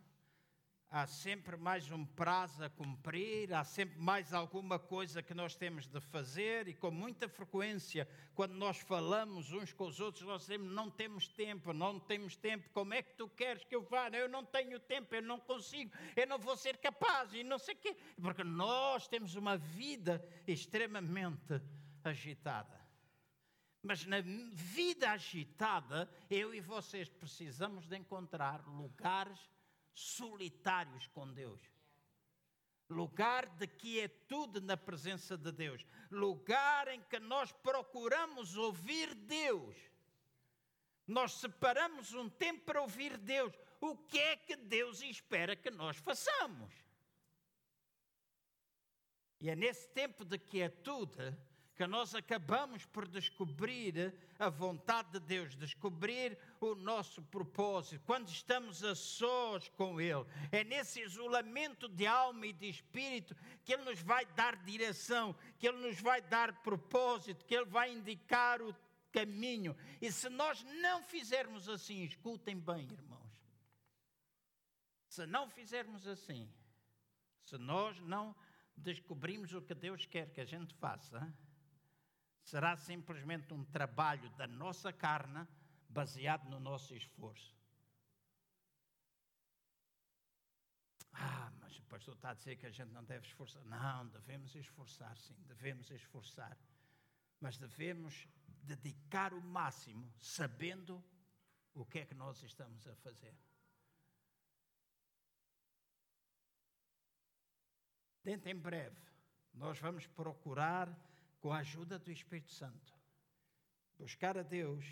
há sempre mais um prazo a cumprir, há sempre mais alguma coisa que nós temos de fazer, e com muita frequência, quando nós falamos uns com os outros, nós dizemos: não temos tempo, não temos tempo, como é que tu queres que eu vá? Eu não tenho tempo, eu não consigo, eu não vou ser capaz, e não sei o quê, porque nós temos uma vida extremamente agitada. Mas na vida agitada, eu e vocês precisamos de encontrar lugares solitários com Deus. Lugar de quietude na presença de Deus. Lugar em que nós procuramos ouvir Deus. Nós separamos um tempo para ouvir Deus. O que é que Deus espera que nós façamos? E é nesse tempo de quietude que nós acabamos por descobrir a vontade de Deus, descobrir o nosso propósito, quando estamos a sós com Ele. É nesse isolamento de alma e de espírito que Ele nos vai dar direção, que Ele nos vai dar propósito, que Ele vai indicar o caminho. E se nós não fizermos assim, escutem bem, irmãos. Se não fizermos assim, se nós não descobrimos o que Deus quer que a gente faça, será simplesmente um trabalho da nossa carne baseado no nosso esforço. Ah, mas o pastor está a dizer que a gente não deve esforçar. Não, devemos esforçar, sim, devemos esforçar. Mas devemos dedicar o máximo, sabendo o que é que nós estamos a fazer. Dentro em breve, nós vamos procurar com a ajuda do Espírito Santo, buscar a Deus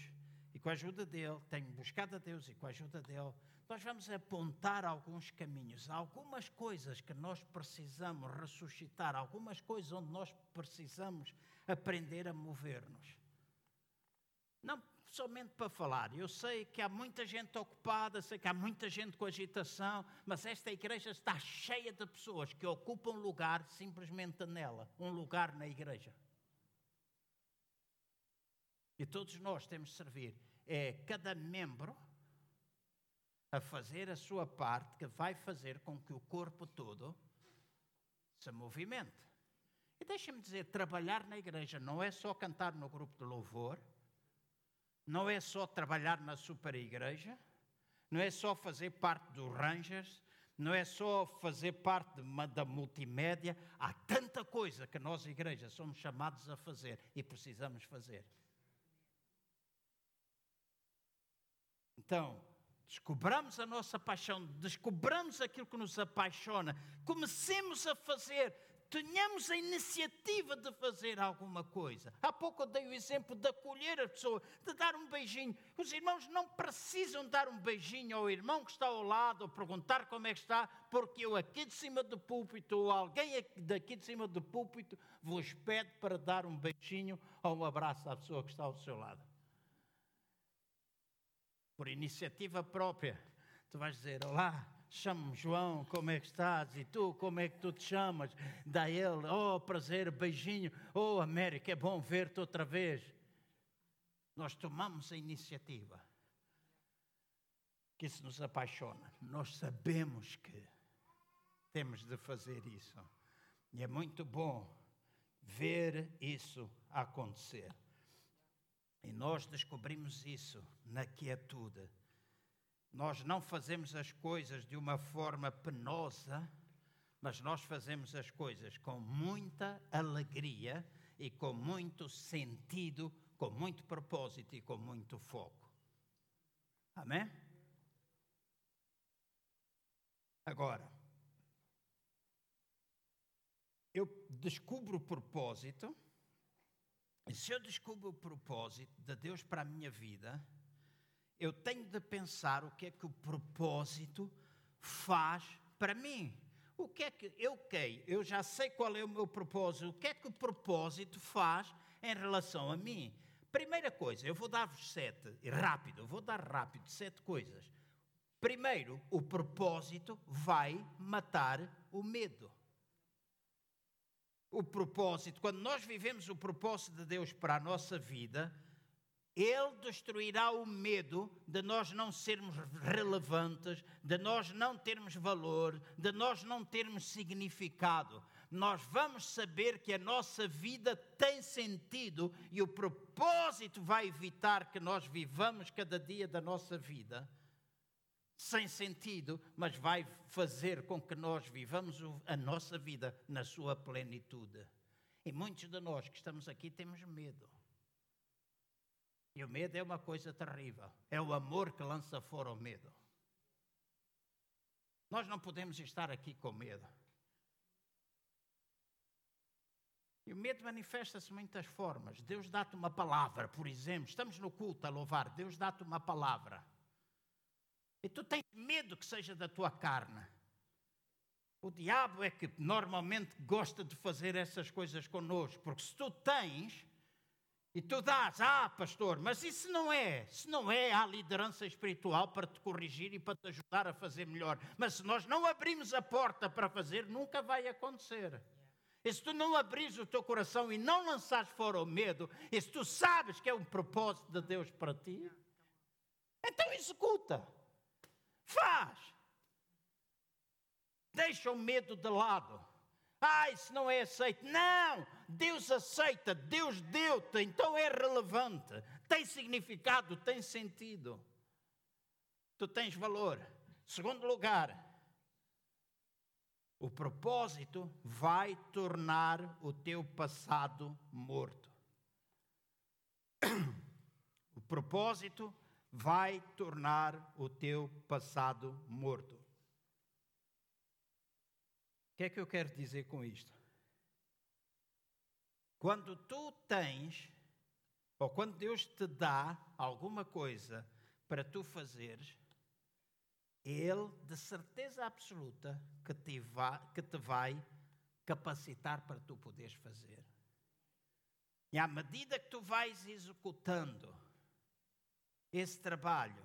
e com a ajuda dele, tenho buscado a Deus e com a ajuda dele, nós vamos apontar alguns caminhos, algumas coisas que nós precisamos ressuscitar, algumas coisas onde nós precisamos aprender a mover-nos. Não somente para falar, eu sei que há muita gente ocupada, sei que há muita gente com agitação, mas esta igreja está cheia de pessoas que ocupam lugar simplesmente nela, um lugar na igreja. E todos nós temos de servir. É cada membro a fazer a sua parte que vai fazer com que o corpo todo se movimente. E deixem-me dizer, trabalhar na igreja não é só cantar no grupo de louvor, não é só trabalhar na super igreja, não é só fazer parte dos Rangers, não é só fazer parte uma, da multimédia, há tanta coisa que nós, igreja, somos chamados a fazer e precisamos fazer. Então, descobramos a nossa paixão, descobramos aquilo que nos apaixona, comecemos a fazer, tenhamos a iniciativa de fazer alguma coisa. Há pouco eu dei o exemplo de acolher a pessoa, de dar um beijinho. Os irmãos não precisam dar um beijinho ao irmão que está ao lado, ou perguntar como é que está, porque eu aqui de cima do púlpito, ou alguém daqui de cima do púlpito, vos pede para dar um beijinho ou um abraço à pessoa que está ao seu lado por iniciativa própria, tu vais dizer: Olá, chamo-me João, como é que estás? E tu, como é que tu te chamas? Dá ele, oh, prazer, beijinho, oh, América, é bom ver-te outra vez. Nós tomamos a iniciativa, que isso nos apaixona. Nós sabemos que temos de fazer isso. E é muito bom ver isso acontecer. E nós descobrimos isso na quietude. Nós não fazemos as coisas de uma forma penosa, mas nós fazemos as coisas com muita alegria e com muito sentido, com muito propósito e com muito foco. Amém? Agora, eu descubro o propósito se eu descubro o propósito de Deus para a minha vida, eu tenho de pensar o que é que o propósito faz para mim. O que é que eu quero? Eu já sei qual é o meu propósito. O que é que o propósito faz em relação a mim? Primeira coisa, eu vou dar-vos sete, rápido, eu vou dar rápido, sete coisas. Primeiro, o propósito vai matar o medo. O propósito, quando nós vivemos o propósito de Deus para a nossa vida, Ele destruirá o medo de nós não sermos relevantes, de nós não termos valor, de nós não termos significado. Nós vamos saber que a nossa vida tem sentido e o propósito vai evitar que nós vivamos cada dia da nossa vida sem sentido, mas vai fazer com que nós vivamos a nossa vida na sua plenitude. E muitos de nós que estamos aqui temos medo. E o medo é uma coisa terrível. É o amor que lança fora o medo. Nós não podemos estar aqui com medo. E o medo manifesta-se de muitas formas. Deus dá-te uma palavra, por exemplo. Estamos no culto a louvar. Deus dá-te uma palavra. E tu tens medo que seja da tua carne. O diabo é que normalmente gosta de fazer essas coisas conosco. Porque se tu tens e tu dás, ah, pastor, mas isso não é. Se não é, há liderança espiritual para te corrigir e para te ajudar a fazer melhor. Mas se nós não abrimos a porta para fazer, nunca vai acontecer. E se tu não abris o teu coração e não lançares fora o medo, e se tu sabes que é um propósito de Deus para ti, então executa. Faz. Deixa o medo de lado. Ai, isso não é aceito. Não! Deus aceita, Deus deu-te, então é relevante. Tem significado, tem sentido. Tu tens valor. Segundo lugar, o propósito vai tornar o teu passado morto. O propósito vai tornar o teu passado morto. O que é que eu quero dizer com isto? Quando tu tens, ou quando Deus te dá alguma coisa para tu fazeres, ele, de certeza absoluta, que te, vai, que te vai capacitar para tu poderes fazer. E à medida que tu vais executando esse trabalho,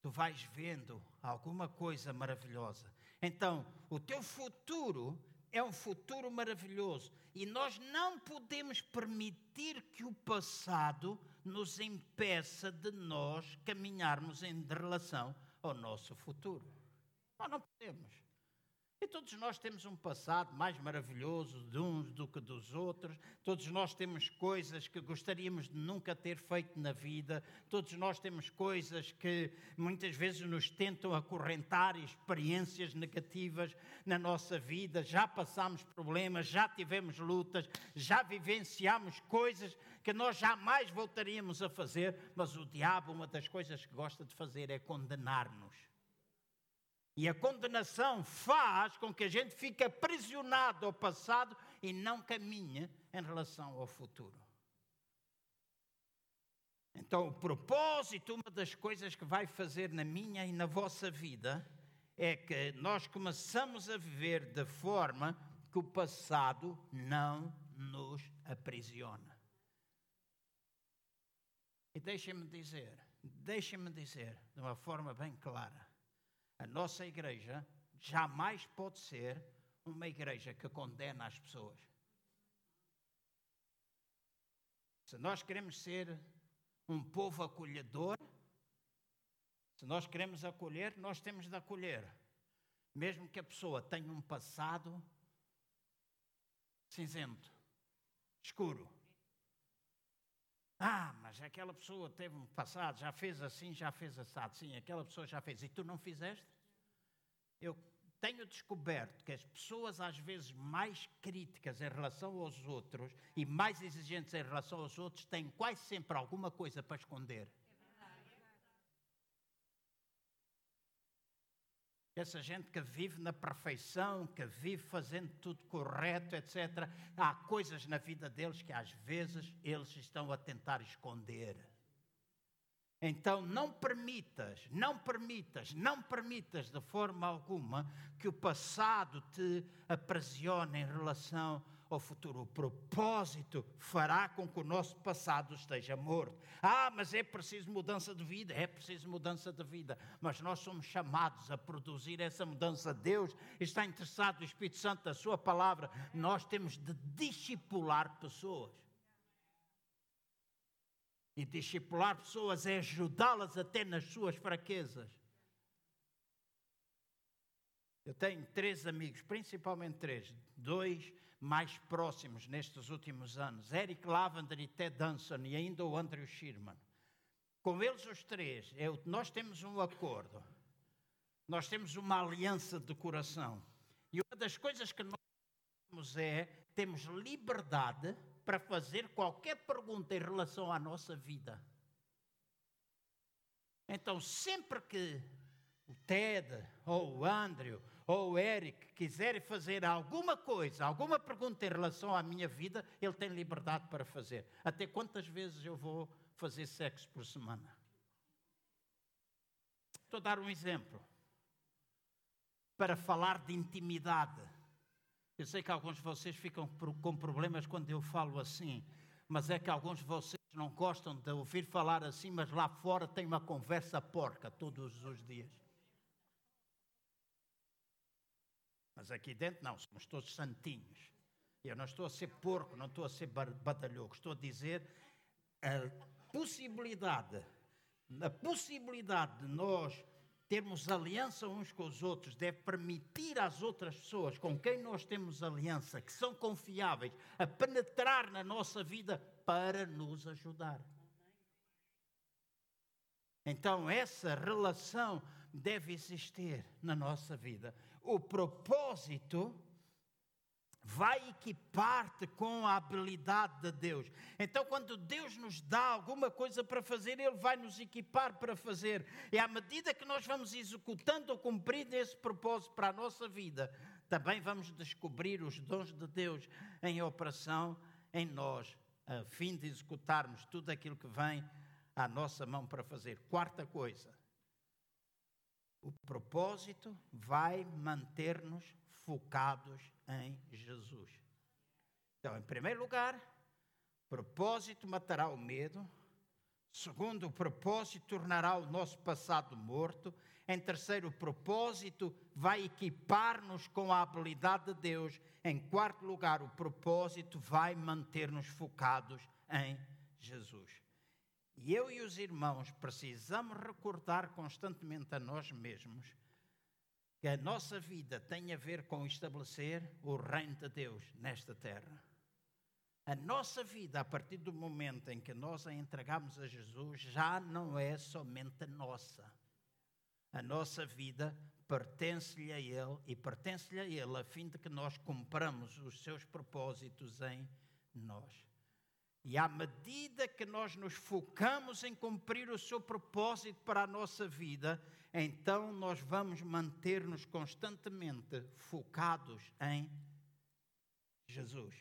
tu vais vendo alguma coisa maravilhosa. Então, o teu futuro é um futuro maravilhoso e nós não podemos permitir que o passado nos impeça de nós caminharmos em relação ao nosso futuro. Nós não podemos. E todos nós temos um passado mais maravilhoso de uns do que dos outros. Todos nós temos coisas que gostaríamos de nunca ter feito na vida. Todos nós temos coisas que muitas vezes nos tentam acorrentar experiências negativas na nossa vida. Já passamos problemas, já tivemos lutas, já vivenciamos coisas que nós jamais voltaríamos a fazer. Mas o diabo, uma das coisas que gosta de fazer é condenar-nos e a condenação faz com que a gente fique aprisionado ao passado e não caminhe em relação ao futuro. Então, o propósito, uma das coisas que vai fazer na minha e na vossa vida, é que nós começamos a viver de forma que o passado não nos aprisiona. E deixem-me dizer, deixem-me dizer de uma forma bem clara, a nossa igreja jamais pode ser uma igreja que condena as pessoas. Se nós queremos ser um povo acolhedor, se nós queremos acolher, nós temos de acolher. Mesmo que a pessoa tenha um passado cinzento, escuro. Ah, mas aquela pessoa teve um passado, já fez assim, já fez assado. Sim, aquela pessoa já fez. E tu não fizeste? Eu tenho descoberto que as pessoas, às vezes, mais críticas em relação aos outros e mais exigentes em relação aos outros, têm quase sempre alguma coisa para esconder. Essa gente que vive na perfeição, que vive fazendo tudo correto, etc. Há coisas na vida deles que às vezes eles estão a tentar esconder. Então não permitas, não permitas, não permitas de forma alguma que o passado te aprisione em relação ao futuro. O propósito fará com que o nosso passado esteja morto. Ah, mas é preciso mudança de vida, é preciso mudança de vida. Mas nós somos chamados a produzir essa mudança. Deus está interessado, o Espírito Santo, da Sua palavra. Nós temos de discipular pessoas. E discipular pessoas é ajudá-las até nas suas fraquezas. Eu tenho três amigos, principalmente três, dois mais próximos nestes últimos anos: Eric Lavender e Ted Danson, e ainda o Andrew Sherman. Com eles, os três, eu, nós temos um acordo, nós temos uma aliança de coração. E uma das coisas que nós temos é: temos liberdade para fazer qualquer pergunta em relação à nossa vida. Então, sempre que o Ted ou o Andrew ou o Eric quiserem fazer alguma coisa, alguma pergunta em relação à minha vida, ele tem liberdade para fazer. Até quantas vezes eu vou fazer sexo por semana? Estou a dar um exemplo. Para falar de intimidade. Eu sei que alguns de vocês ficam com problemas quando eu falo assim, mas é que alguns de vocês não gostam de ouvir falar assim, mas lá fora tem uma conversa porca todos os dias. Mas aqui dentro não, somos todos santinhos. Eu não estou a ser porco, não estou a ser batalhoco, estou a dizer a possibilidade, a possibilidade de nós termos aliança uns com os outros deve permitir às outras pessoas com quem nós temos aliança, que são confiáveis, a penetrar na nossa vida para nos ajudar. Então, essa relação deve existir na nossa vida o propósito vai equipar-te com a habilidade de Deus. Então, quando Deus nos dá alguma coisa para fazer, Ele vai nos equipar para fazer. E à medida que nós vamos executando ou cumprindo esse propósito para a nossa vida, também vamos descobrir os dons de Deus em operação em nós, a fim de executarmos tudo aquilo que vem à nossa mão para fazer. Quarta coisa, o propósito vai manter-nos focados em Jesus. Então, em primeiro lugar, propósito matará o medo. Segundo, o propósito tornará o nosso passado morto. Em terceiro, o propósito vai equipar-nos com a habilidade de Deus. Em quarto lugar, o propósito vai manter-nos focados em Jesus. E eu e os irmãos precisamos recordar constantemente a nós mesmos que a nossa vida tem a ver com estabelecer o reino de Deus nesta terra. A nossa vida, a partir do momento em que nós a entregamos a Jesus, já não é somente nossa. A nossa vida pertence-lhe a Ele e pertence-lhe a Ele a fim de que nós cumpramos os seus propósitos em nós. E à medida que nós nos focamos em cumprir o seu propósito para a nossa vida, então nós vamos manter-nos constantemente focados em Jesus.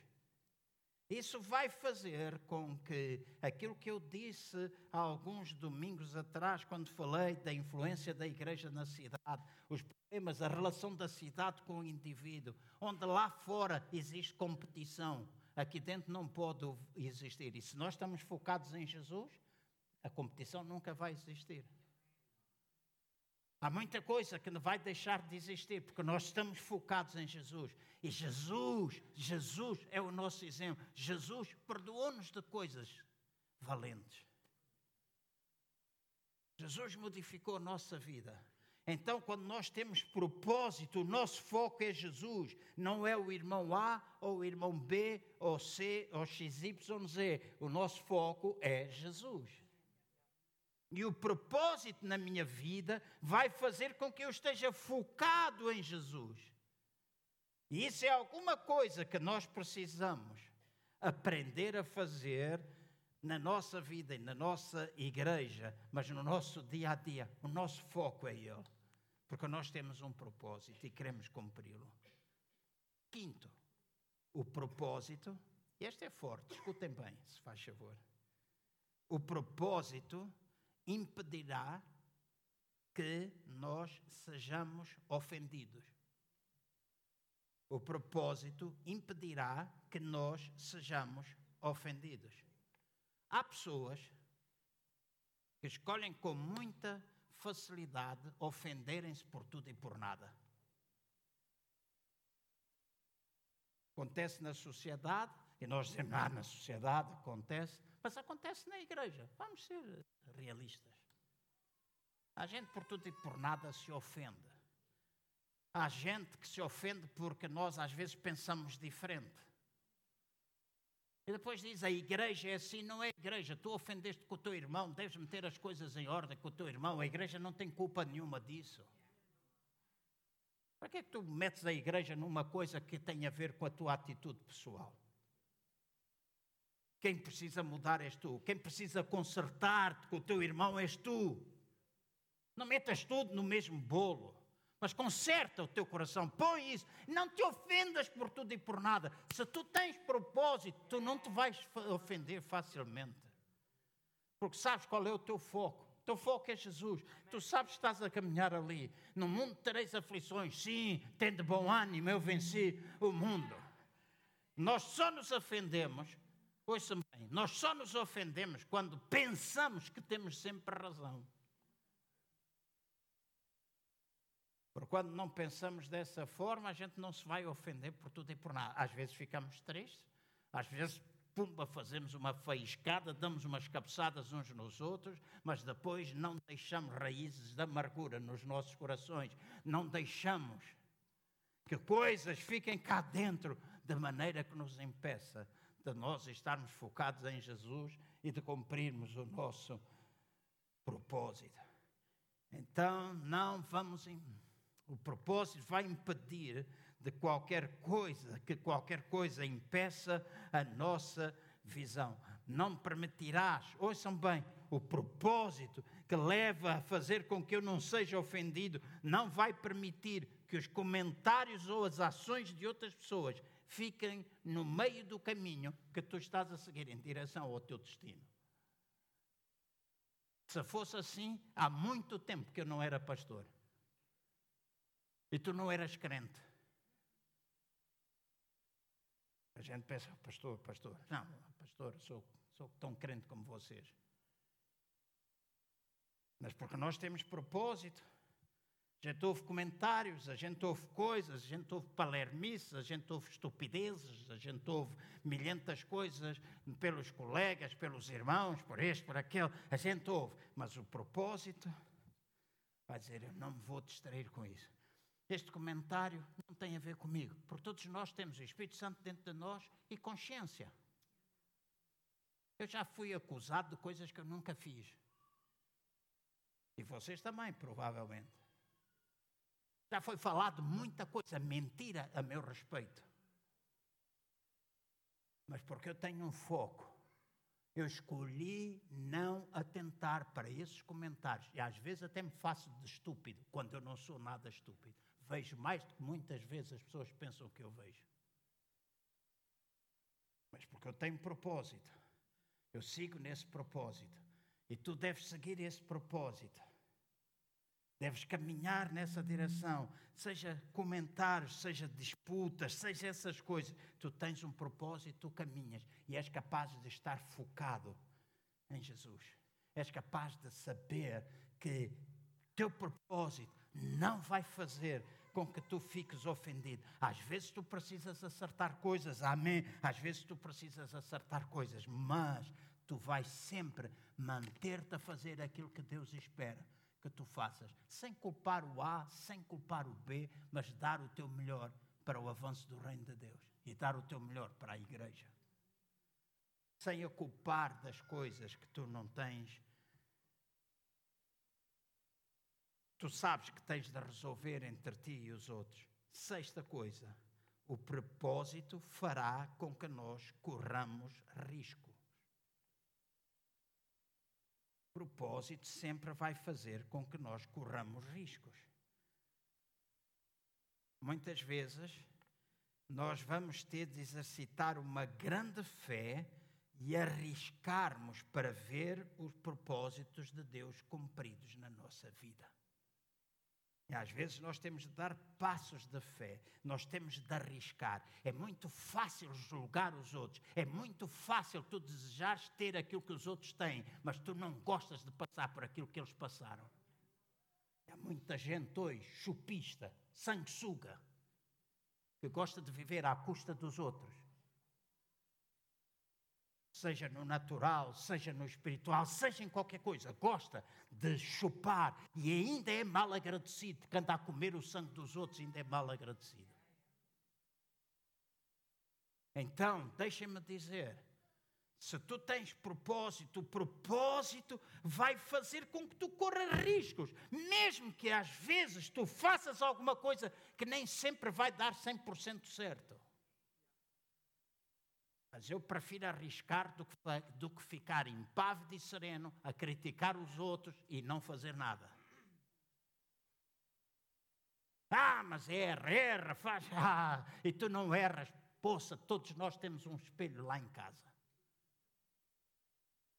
Isso vai fazer com que aquilo que eu disse há alguns domingos atrás, quando falei da influência da igreja na cidade, os problemas, a relação da cidade com o indivíduo, onde lá fora existe competição aqui dentro não pode existir. E se nós estamos focados em Jesus, a competição nunca vai existir. Há muita coisa que não vai deixar de existir, porque nós estamos focados em Jesus. E Jesus, Jesus é o nosso exemplo. Jesus perdoou-nos de coisas valentes. Jesus modificou a nossa vida. Então, quando nós temos propósito, o nosso foco é Jesus, não é o irmão A, ou o irmão B, ou C, ou XYZ. O nosso foco é Jesus. E o propósito na minha vida vai fazer com que eu esteja focado em Jesus. E isso é alguma coisa que nós precisamos aprender a fazer na nossa vida e na nossa igreja, mas no nosso dia a dia. O nosso foco é Ele. Porque nós temos um propósito e queremos cumpri-lo. Quinto, o propósito, este é forte, escutem bem, se faz favor. O propósito impedirá que nós sejamos ofendidos. O propósito impedirá que nós sejamos ofendidos. Há pessoas que escolhem com muita facilidade ofenderem-se por tudo e por nada. Acontece na sociedade, e nós dizemos, ah, na sociedade acontece, mas acontece na igreja. Vamos ser realistas. Há gente por tudo e por nada se ofende. Há gente que se ofende porque nós às vezes pensamos diferente. E depois diz: a igreja é assim, não é igreja. Tu ofendeste com o teu irmão, deves meter as coisas em ordem com o teu irmão. A igreja não tem culpa nenhuma disso. Para que é que tu metes a igreja numa coisa que tem a ver com a tua atitude pessoal? Quem precisa mudar és tu. Quem precisa consertar-te com o teu irmão és tu. Não metas tudo no mesmo bolo mas conserta o teu coração, põe isso, não te ofendas por tudo e por nada. Se tu tens propósito, tu não te vais ofender facilmente, porque sabes qual é o teu foco. O teu foco é Jesus. Tu sabes que estás a caminhar ali. No mundo tereis aflições. Sim, tem de bom ânimo, eu venci o mundo. Nós só nos ofendemos, ouça bem, nós só nos ofendemos quando pensamos que temos sempre razão. Porque quando não pensamos dessa forma, a gente não se vai ofender por tudo e por nada. Às vezes ficamos tristes, às vezes, pumba, fazemos uma faiscada, damos umas cabeçadas uns nos outros, mas depois não deixamos raízes de amargura nos nossos corações, não deixamos que coisas fiquem cá dentro de maneira que nos impeça de nós estarmos focados em Jesus e de cumprirmos o nosso propósito. Então, não vamos o propósito vai impedir de qualquer coisa, que qualquer coisa impeça a nossa visão. Não permitirás, ouçam bem, o propósito que leva a fazer com que eu não seja ofendido, não vai permitir que os comentários ou as ações de outras pessoas fiquem no meio do caminho que tu estás a seguir em direção ao teu destino. Se fosse assim, há muito tempo que eu não era pastor. E tu não eras crente. A gente pensa, pastor, pastor. Não, pastor, sou, sou tão crente como vocês. Mas porque nós temos propósito. A gente ouve comentários, a gente ouve coisas, a gente ouve palermices, a gente ouve estupidezes, a gente ouve milhentas coisas pelos colegas, pelos irmãos, por este, por aquele. A gente ouve. Mas o propósito vai dizer: Eu não me vou distrair com isso. Este comentário não tem a ver comigo, porque todos nós temos o Espírito Santo dentro de nós e consciência. Eu já fui acusado de coisas que eu nunca fiz. E vocês também, provavelmente. Já foi falado muita coisa mentira a meu respeito. Mas porque eu tenho um foco, eu escolhi não atentar para esses comentários. E às vezes até me faço de estúpido, quando eu não sou nada estúpido vejo mais do que muitas vezes as pessoas pensam que eu vejo. Mas porque eu tenho propósito, eu sigo nesse propósito. E tu deves seguir esse propósito. Deves caminhar nessa direção, seja comentários, seja disputas, seja essas coisas. Tu tens um propósito, tu caminhas e és capaz de estar focado em Jesus. És capaz de saber que teu propósito não vai fazer com que tu fiques ofendido. Às vezes tu precisas acertar coisas, amém. Às vezes tu precisas acertar coisas, mas tu vais sempre manter-te a fazer aquilo que Deus espera que tu faças, sem culpar o A, sem culpar o B, mas dar o teu melhor para o avanço do reino de Deus e dar o teu melhor para a igreja. Sem a culpar das coisas que tu não tens tu sabes que tens de resolver entre ti e os outros. Sexta coisa, o propósito fará com que nós corramos risco. O propósito sempre vai fazer com que nós corramos riscos. Muitas vezes nós vamos ter de exercitar uma grande fé e arriscarmos para ver os propósitos de Deus cumpridos na nossa vida. E às vezes nós temos de dar passos de fé, nós temos de arriscar. É muito fácil julgar os outros, é muito fácil tu desejares ter aquilo que os outros têm, mas tu não gostas de passar por aquilo que eles passaram. Há muita gente hoje, chupista, sanguessuga, que gosta de viver à custa dos outros seja no natural, seja no espiritual, seja em qualquer coisa, gosta de chupar e ainda é mal agradecido, porque anda a comer o sangue dos outros ainda é mal agradecido. Então, deixem-me dizer, se tu tens propósito, o propósito vai fazer com que tu corras riscos, mesmo que às vezes tu faças alguma coisa que nem sempre vai dar 100% certo. Mas eu prefiro arriscar do que, do que ficar impávido e sereno a criticar os outros e não fazer nada. Ah, mas erra, erra, faz. Ah, e tu não erras. Poça, todos nós temos um espelho lá em casa.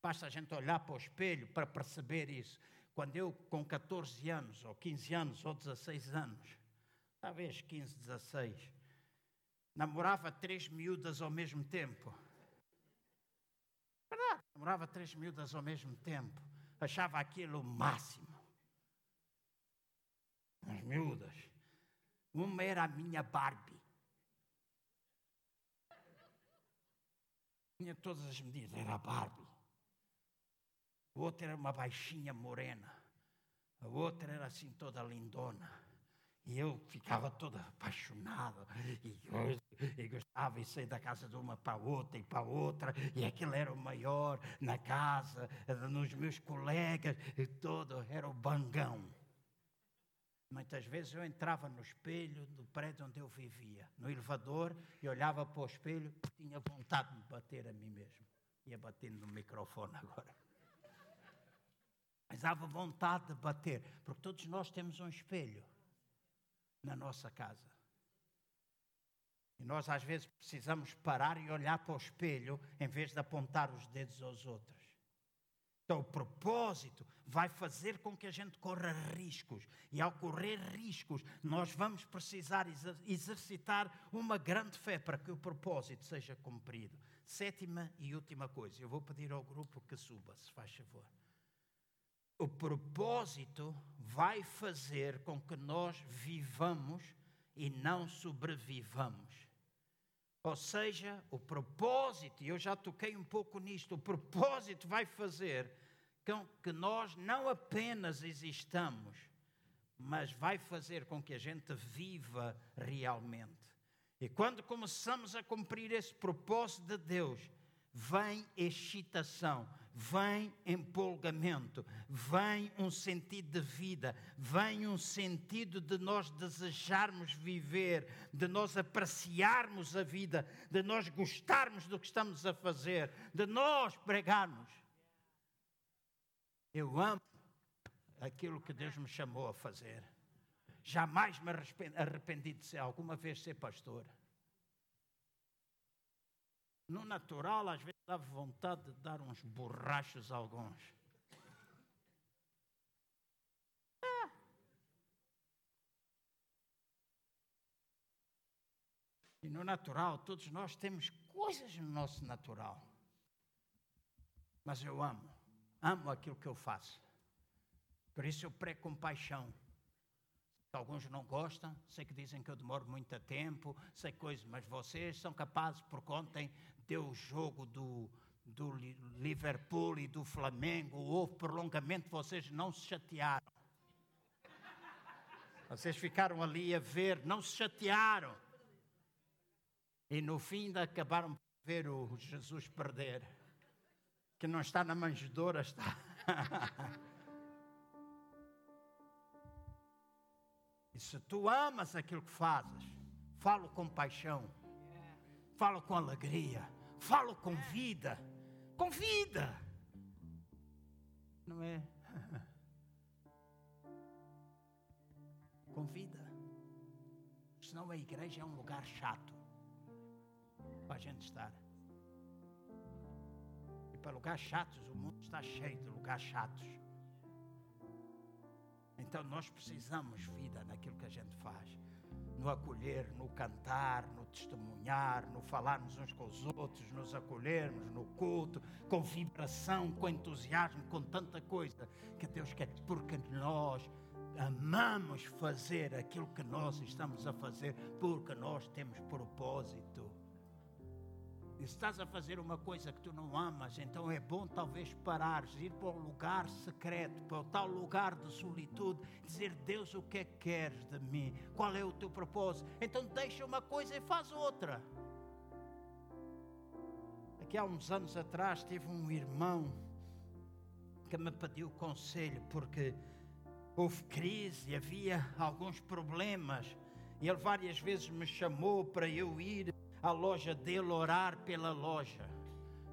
Basta a gente olhar para o espelho para perceber isso. Quando eu, com 14 anos, ou 15 anos, ou 16 anos, talvez 15, 16, namorava três miúdas ao mesmo tempo. Verdade, namorava três miúdas ao mesmo tempo. Achava aquilo o máximo. As miúdas. Uma era a minha Barbie. Tinha todas as medidas, era a Barbie. A outra era uma baixinha morena. A outra era assim toda lindona. E eu ficava todo apaixonado. E, e gostava de sair da casa de uma para outra e para outra. E aquilo era o maior na casa, nos meus colegas, e todo era o bangão. Muitas vezes eu entrava no espelho do prédio onde eu vivia, no elevador, e olhava para o espelho e tinha vontade de bater a mim mesmo. Ia batendo no microfone agora. Mas dava vontade de bater, porque todos nós temos um espelho na nossa casa. E nós às vezes precisamos parar e olhar para o espelho em vez de apontar os dedos aos outros. Então, o propósito vai fazer com que a gente corra riscos. E ao correr riscos, nós vamos precisar exercitar uma grande fé para que o propósito seja cumprido. Sétima e última coisa, eu vou pedir ao grupo que suba, se faz favor o propósito vai fazer com que nós vivamos e não sobrevivamos. Ou seja, o propósito, e eu já toquei um pouco nisto, o propósito vai fazer com que nós não apenas existamos, mas vai fazer com que a gente viva realmente. E quando começamos a cumprir esse propósito de Deus, vem excitação, vem empolgamento, vem um sentido de vida, vem um sentido de nós desejarmos viver, de nós apreciarmos a vida, de nós gostarmos do que estamos a fazer, de nós pregarmos. Eu amo aquilo que Deus me chamou a fazer. Jamais me arrependi de ser alguma vez ser pastor. No natural, às vezes dava vontade de dar uns borrachos a alguns. Ah. E no natural, todos nós temos coisas no nosso natural. Mas eu amo, amo aquilo que eu faço. Por isso eu prego com paixão. Alguns não gostam, sei que dizem que eu demoro muito tempo, sei coisas, mas vocês são capazes, porque ontem deu o jogo do, do Liverpool e do Flamengo, houve prolongamento, vocês não se chatearam. Vocês ficaram ali a ver, não se chatearam. E no fim ainda acabaram por ver o Jesus perder. Que não está na manjedoura, está. E se tu amas aquilo que fazes, falo com paixão, falo com alegria, falo com vida, com vida. Não é? com vida. Senão a igreja é um lugar chato para a gente estar. E para lugares chatos, o mundo está cheio de lugares chatos. Então nós precisamos vida naquilo que a gente faz. No acolher, no cantar, no testemunhar, no falarmos uns com os outros, nos acolhermos no culto, com vibração, com entusiasmo, com tanta coisa que Deus quer, porque nós amamos fazer aquilo que nós estamos a fazer, porque nós temos propósito. Estás a fazer uma coisa que tu não amas, então é bom talvez parares, ir para um lugar secreto, para o tal lugar de solitude, dizer: Deus, o que é que queres de mim? Qual é o teu propósito? Então deixa uma coisa e faz outra. Aqui há uns anos atrás tive um irmão que me pediu conselho porque houve crise, havia alguns problemas. E ele várias vezes me chamou para eu ir à loja dele orar pela loja.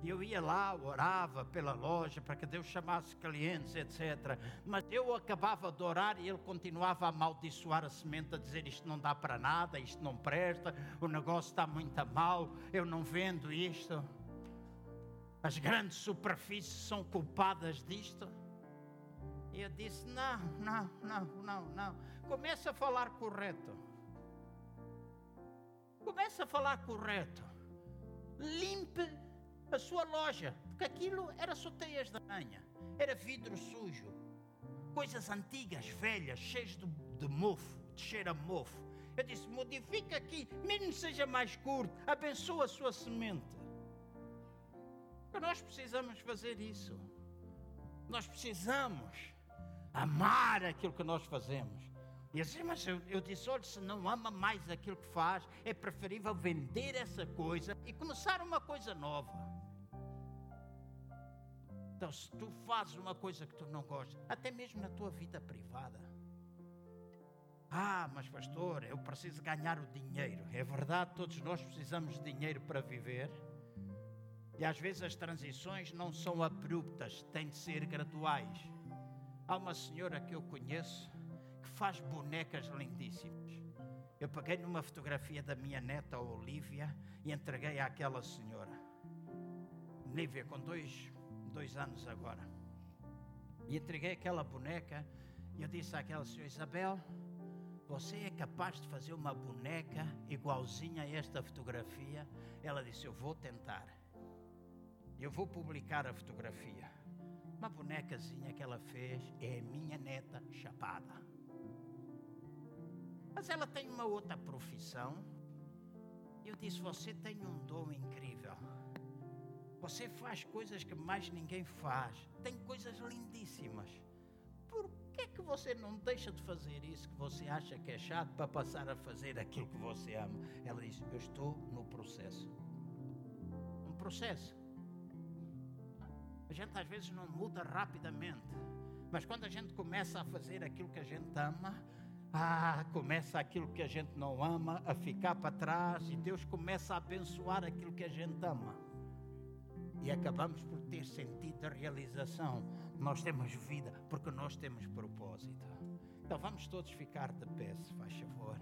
E eu ia lá, orava pela loja para que Deus chamasse clientes, etc. Mas eu acabava de orar e ele continuava a amaldiçoar a semente, a dizer isto não dá para nada, isto não presta, o negócio está muito mal, eu não vendo isto. As grandes superfícies são culpadas disto. E eu disse: não, não, não, não, não. Começa a falar correto. Começa a falar correto. Limpe a sua loja, porque aquilo era só teias de aranha, era vidro sujo, coisas antigas, velhas, cheias de, de mofo, de cheiro a mofo. Eu disse: modifica aqui, mesmo que seja mais curto, abençoa a sua semente. Nós precisamos fazer isso. Nós precisamos amar aquilo que nós fazemos. E assim, mas eu, eu disse: olha, se não ama mais aquilo que faz, é preferível vender essa coisa e começar uma coisa nova. Então, se tu fazes uma coisa que tu não gostas, até mesmo na tua vida privada, ah, mas pastor, eu preciso ganhar o dinheiro. É verdade, todos nós precisamos de dinheiro para viver. E às vezes as transições não são abruptas, têm de ser graduais. Há uma senhora que eu conheço faz bonecas lindíssimas. Eu peguei numa fotografia da minha neta Olivia e entreguei àquela senhora. Olivia, com dois, dois anos agora. E entreguei aquela boneca e eu disse àquela senhora Isabel, você é capaz de fazer uma boneca igualzinha a esta fotografia? Ela disse, eu vou tentar. Eu vou publicar a fotografia. Uma bonecazinha que ela fez é minha neta chapada. Mas ela tem uma outra profissão. Eu disse: Você tem um dom incrível. Você faz coisas que mais ninguém faz. Tem coisas lindíssimas. Por que, que você não deixa de fazer isso que você acha que é chato para passar a fazer aquilo que você ama? Ela disse: Eu estou no processo. Um processo. A gente às vezes não muda rapidamente, mas quando a gente começa a fazer aquilo que a gente ama, ah, começa aquilo que a gente não ama a ficar para trás e Deus começa a abençoar aquilo que a gente ama. E acabamos por ter sentido de realização. Nós temos vida porque nós temos propósito. Então vamos todos ficar de pé, se faz favor.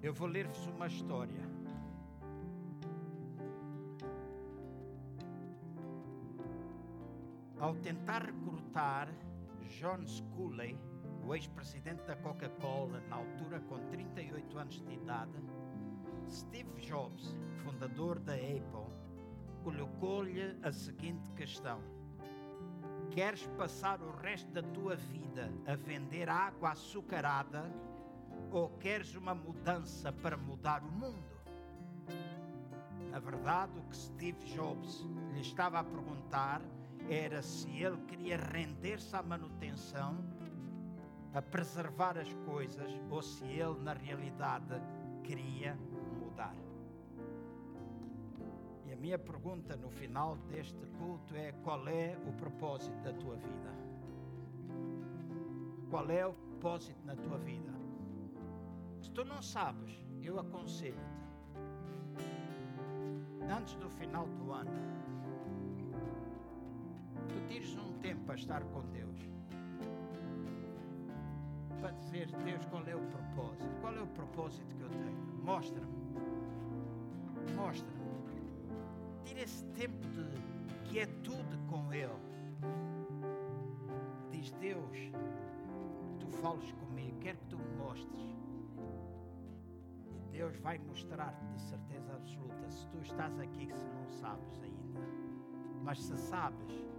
Eu vou ler-vos uma história. Ao tentar recrutar John Sculley, o ex-presidente da Coca-Cola, na altura com 38 anos de idade, Steve Jobs, fundador da Apple, colocou-lhe a seguinte questão: Queres passar o resto da tua vida a vender água açucarada ou queres uma mudança para mudar o mundo? Na verdade, o que Steve Jobs lhe estava a perguntar era se ele queria render-se à manutenção, a preservar as coisas, ou se ele, na realidade, queria mudar. E a minha pergunta no final deste culto é: qual é o propósito da tua vida? Qual é o propósito na tua vida? Se tu não sabes, eu aconselho-te, antes do final do ano, tu tires um tempo para estar com Deus. Para dizer, Deus, qual é o propósito? Qual é o propósito que eu tenho? Mostra-me. Mostra-me. Tira esse tempo de quietude com Ele. Diz Deus, tu fales comigo, quero que tu me mostres. Deus vai mostrar-te de certeza absoluta se tu estás aqui, se não sabes ainda. Mas se sabes,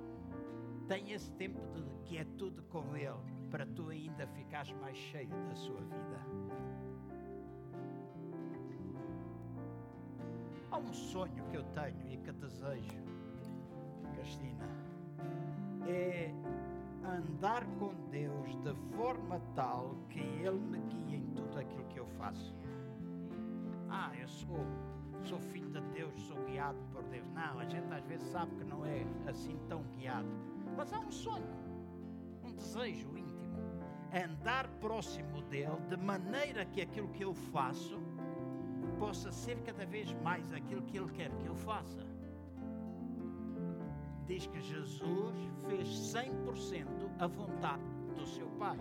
tem esse tempo de quietude com Ele para tu ainda ficares mais cheio da sua vida. Há um sonho que eu tenho e que desejo, Cristina, é andar com Deus de forma tal que Ele me guie em tudo aquilo que eu faço. Ah, eu sou, sou filho de Deus, sou guiado por Deus. Não, a gente às vezes sabe que não é assim tão guiado. Mas há um sonho, um desejo íntimo. Andar próximo dele de maneira que aquilo que eu faço possa ser cada vez mais aquilo que ele quer que eu faça diz que Jesus fez 100% a vontade do seu Pai.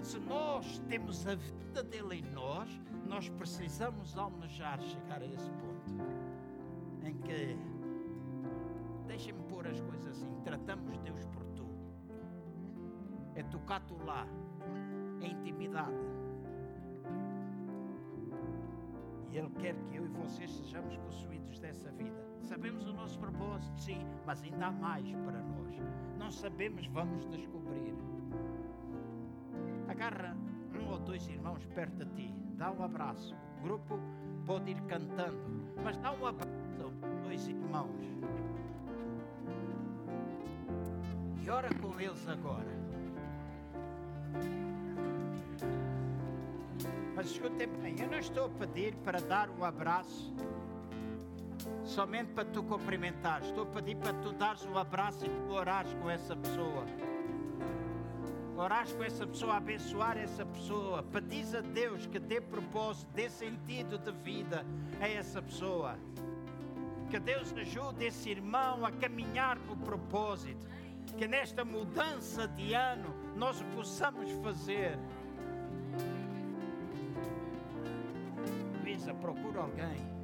Se nós temos a vida dele em nós, nós precisamos almejar chegar a esse ponto em que, tratamos Deus por tu. É tocar tu lá, é intimidade. E Ele quer que eu e vocês sejamos possuídos dessa vida. Sabemos o nosso propósito, sim, mas ainda há mais para nós. Não sabemos, vamos descobrir. Agarra um ou dois irmãos perto de ti, dá um abraço. O grupo pode ir cantando, mas dá um abraço a dois irmãos. Ora com eles agora. Mas escutem bem, eu não estou a pedir para dar um abraço somente para tu cumprimentares. Estou a pedir para tu dares um abraço e tu orares com essa pessoa. Orares com essa pessoa, abençoar essa pessoa. Pedis a Deus que dê propósito, dê sentido de vida a essa pessoa. Que Deus ajude esse irmão a caminhar com propósito. Que nesta mudança de ano nós possamos fazer. Luísa, procura alguém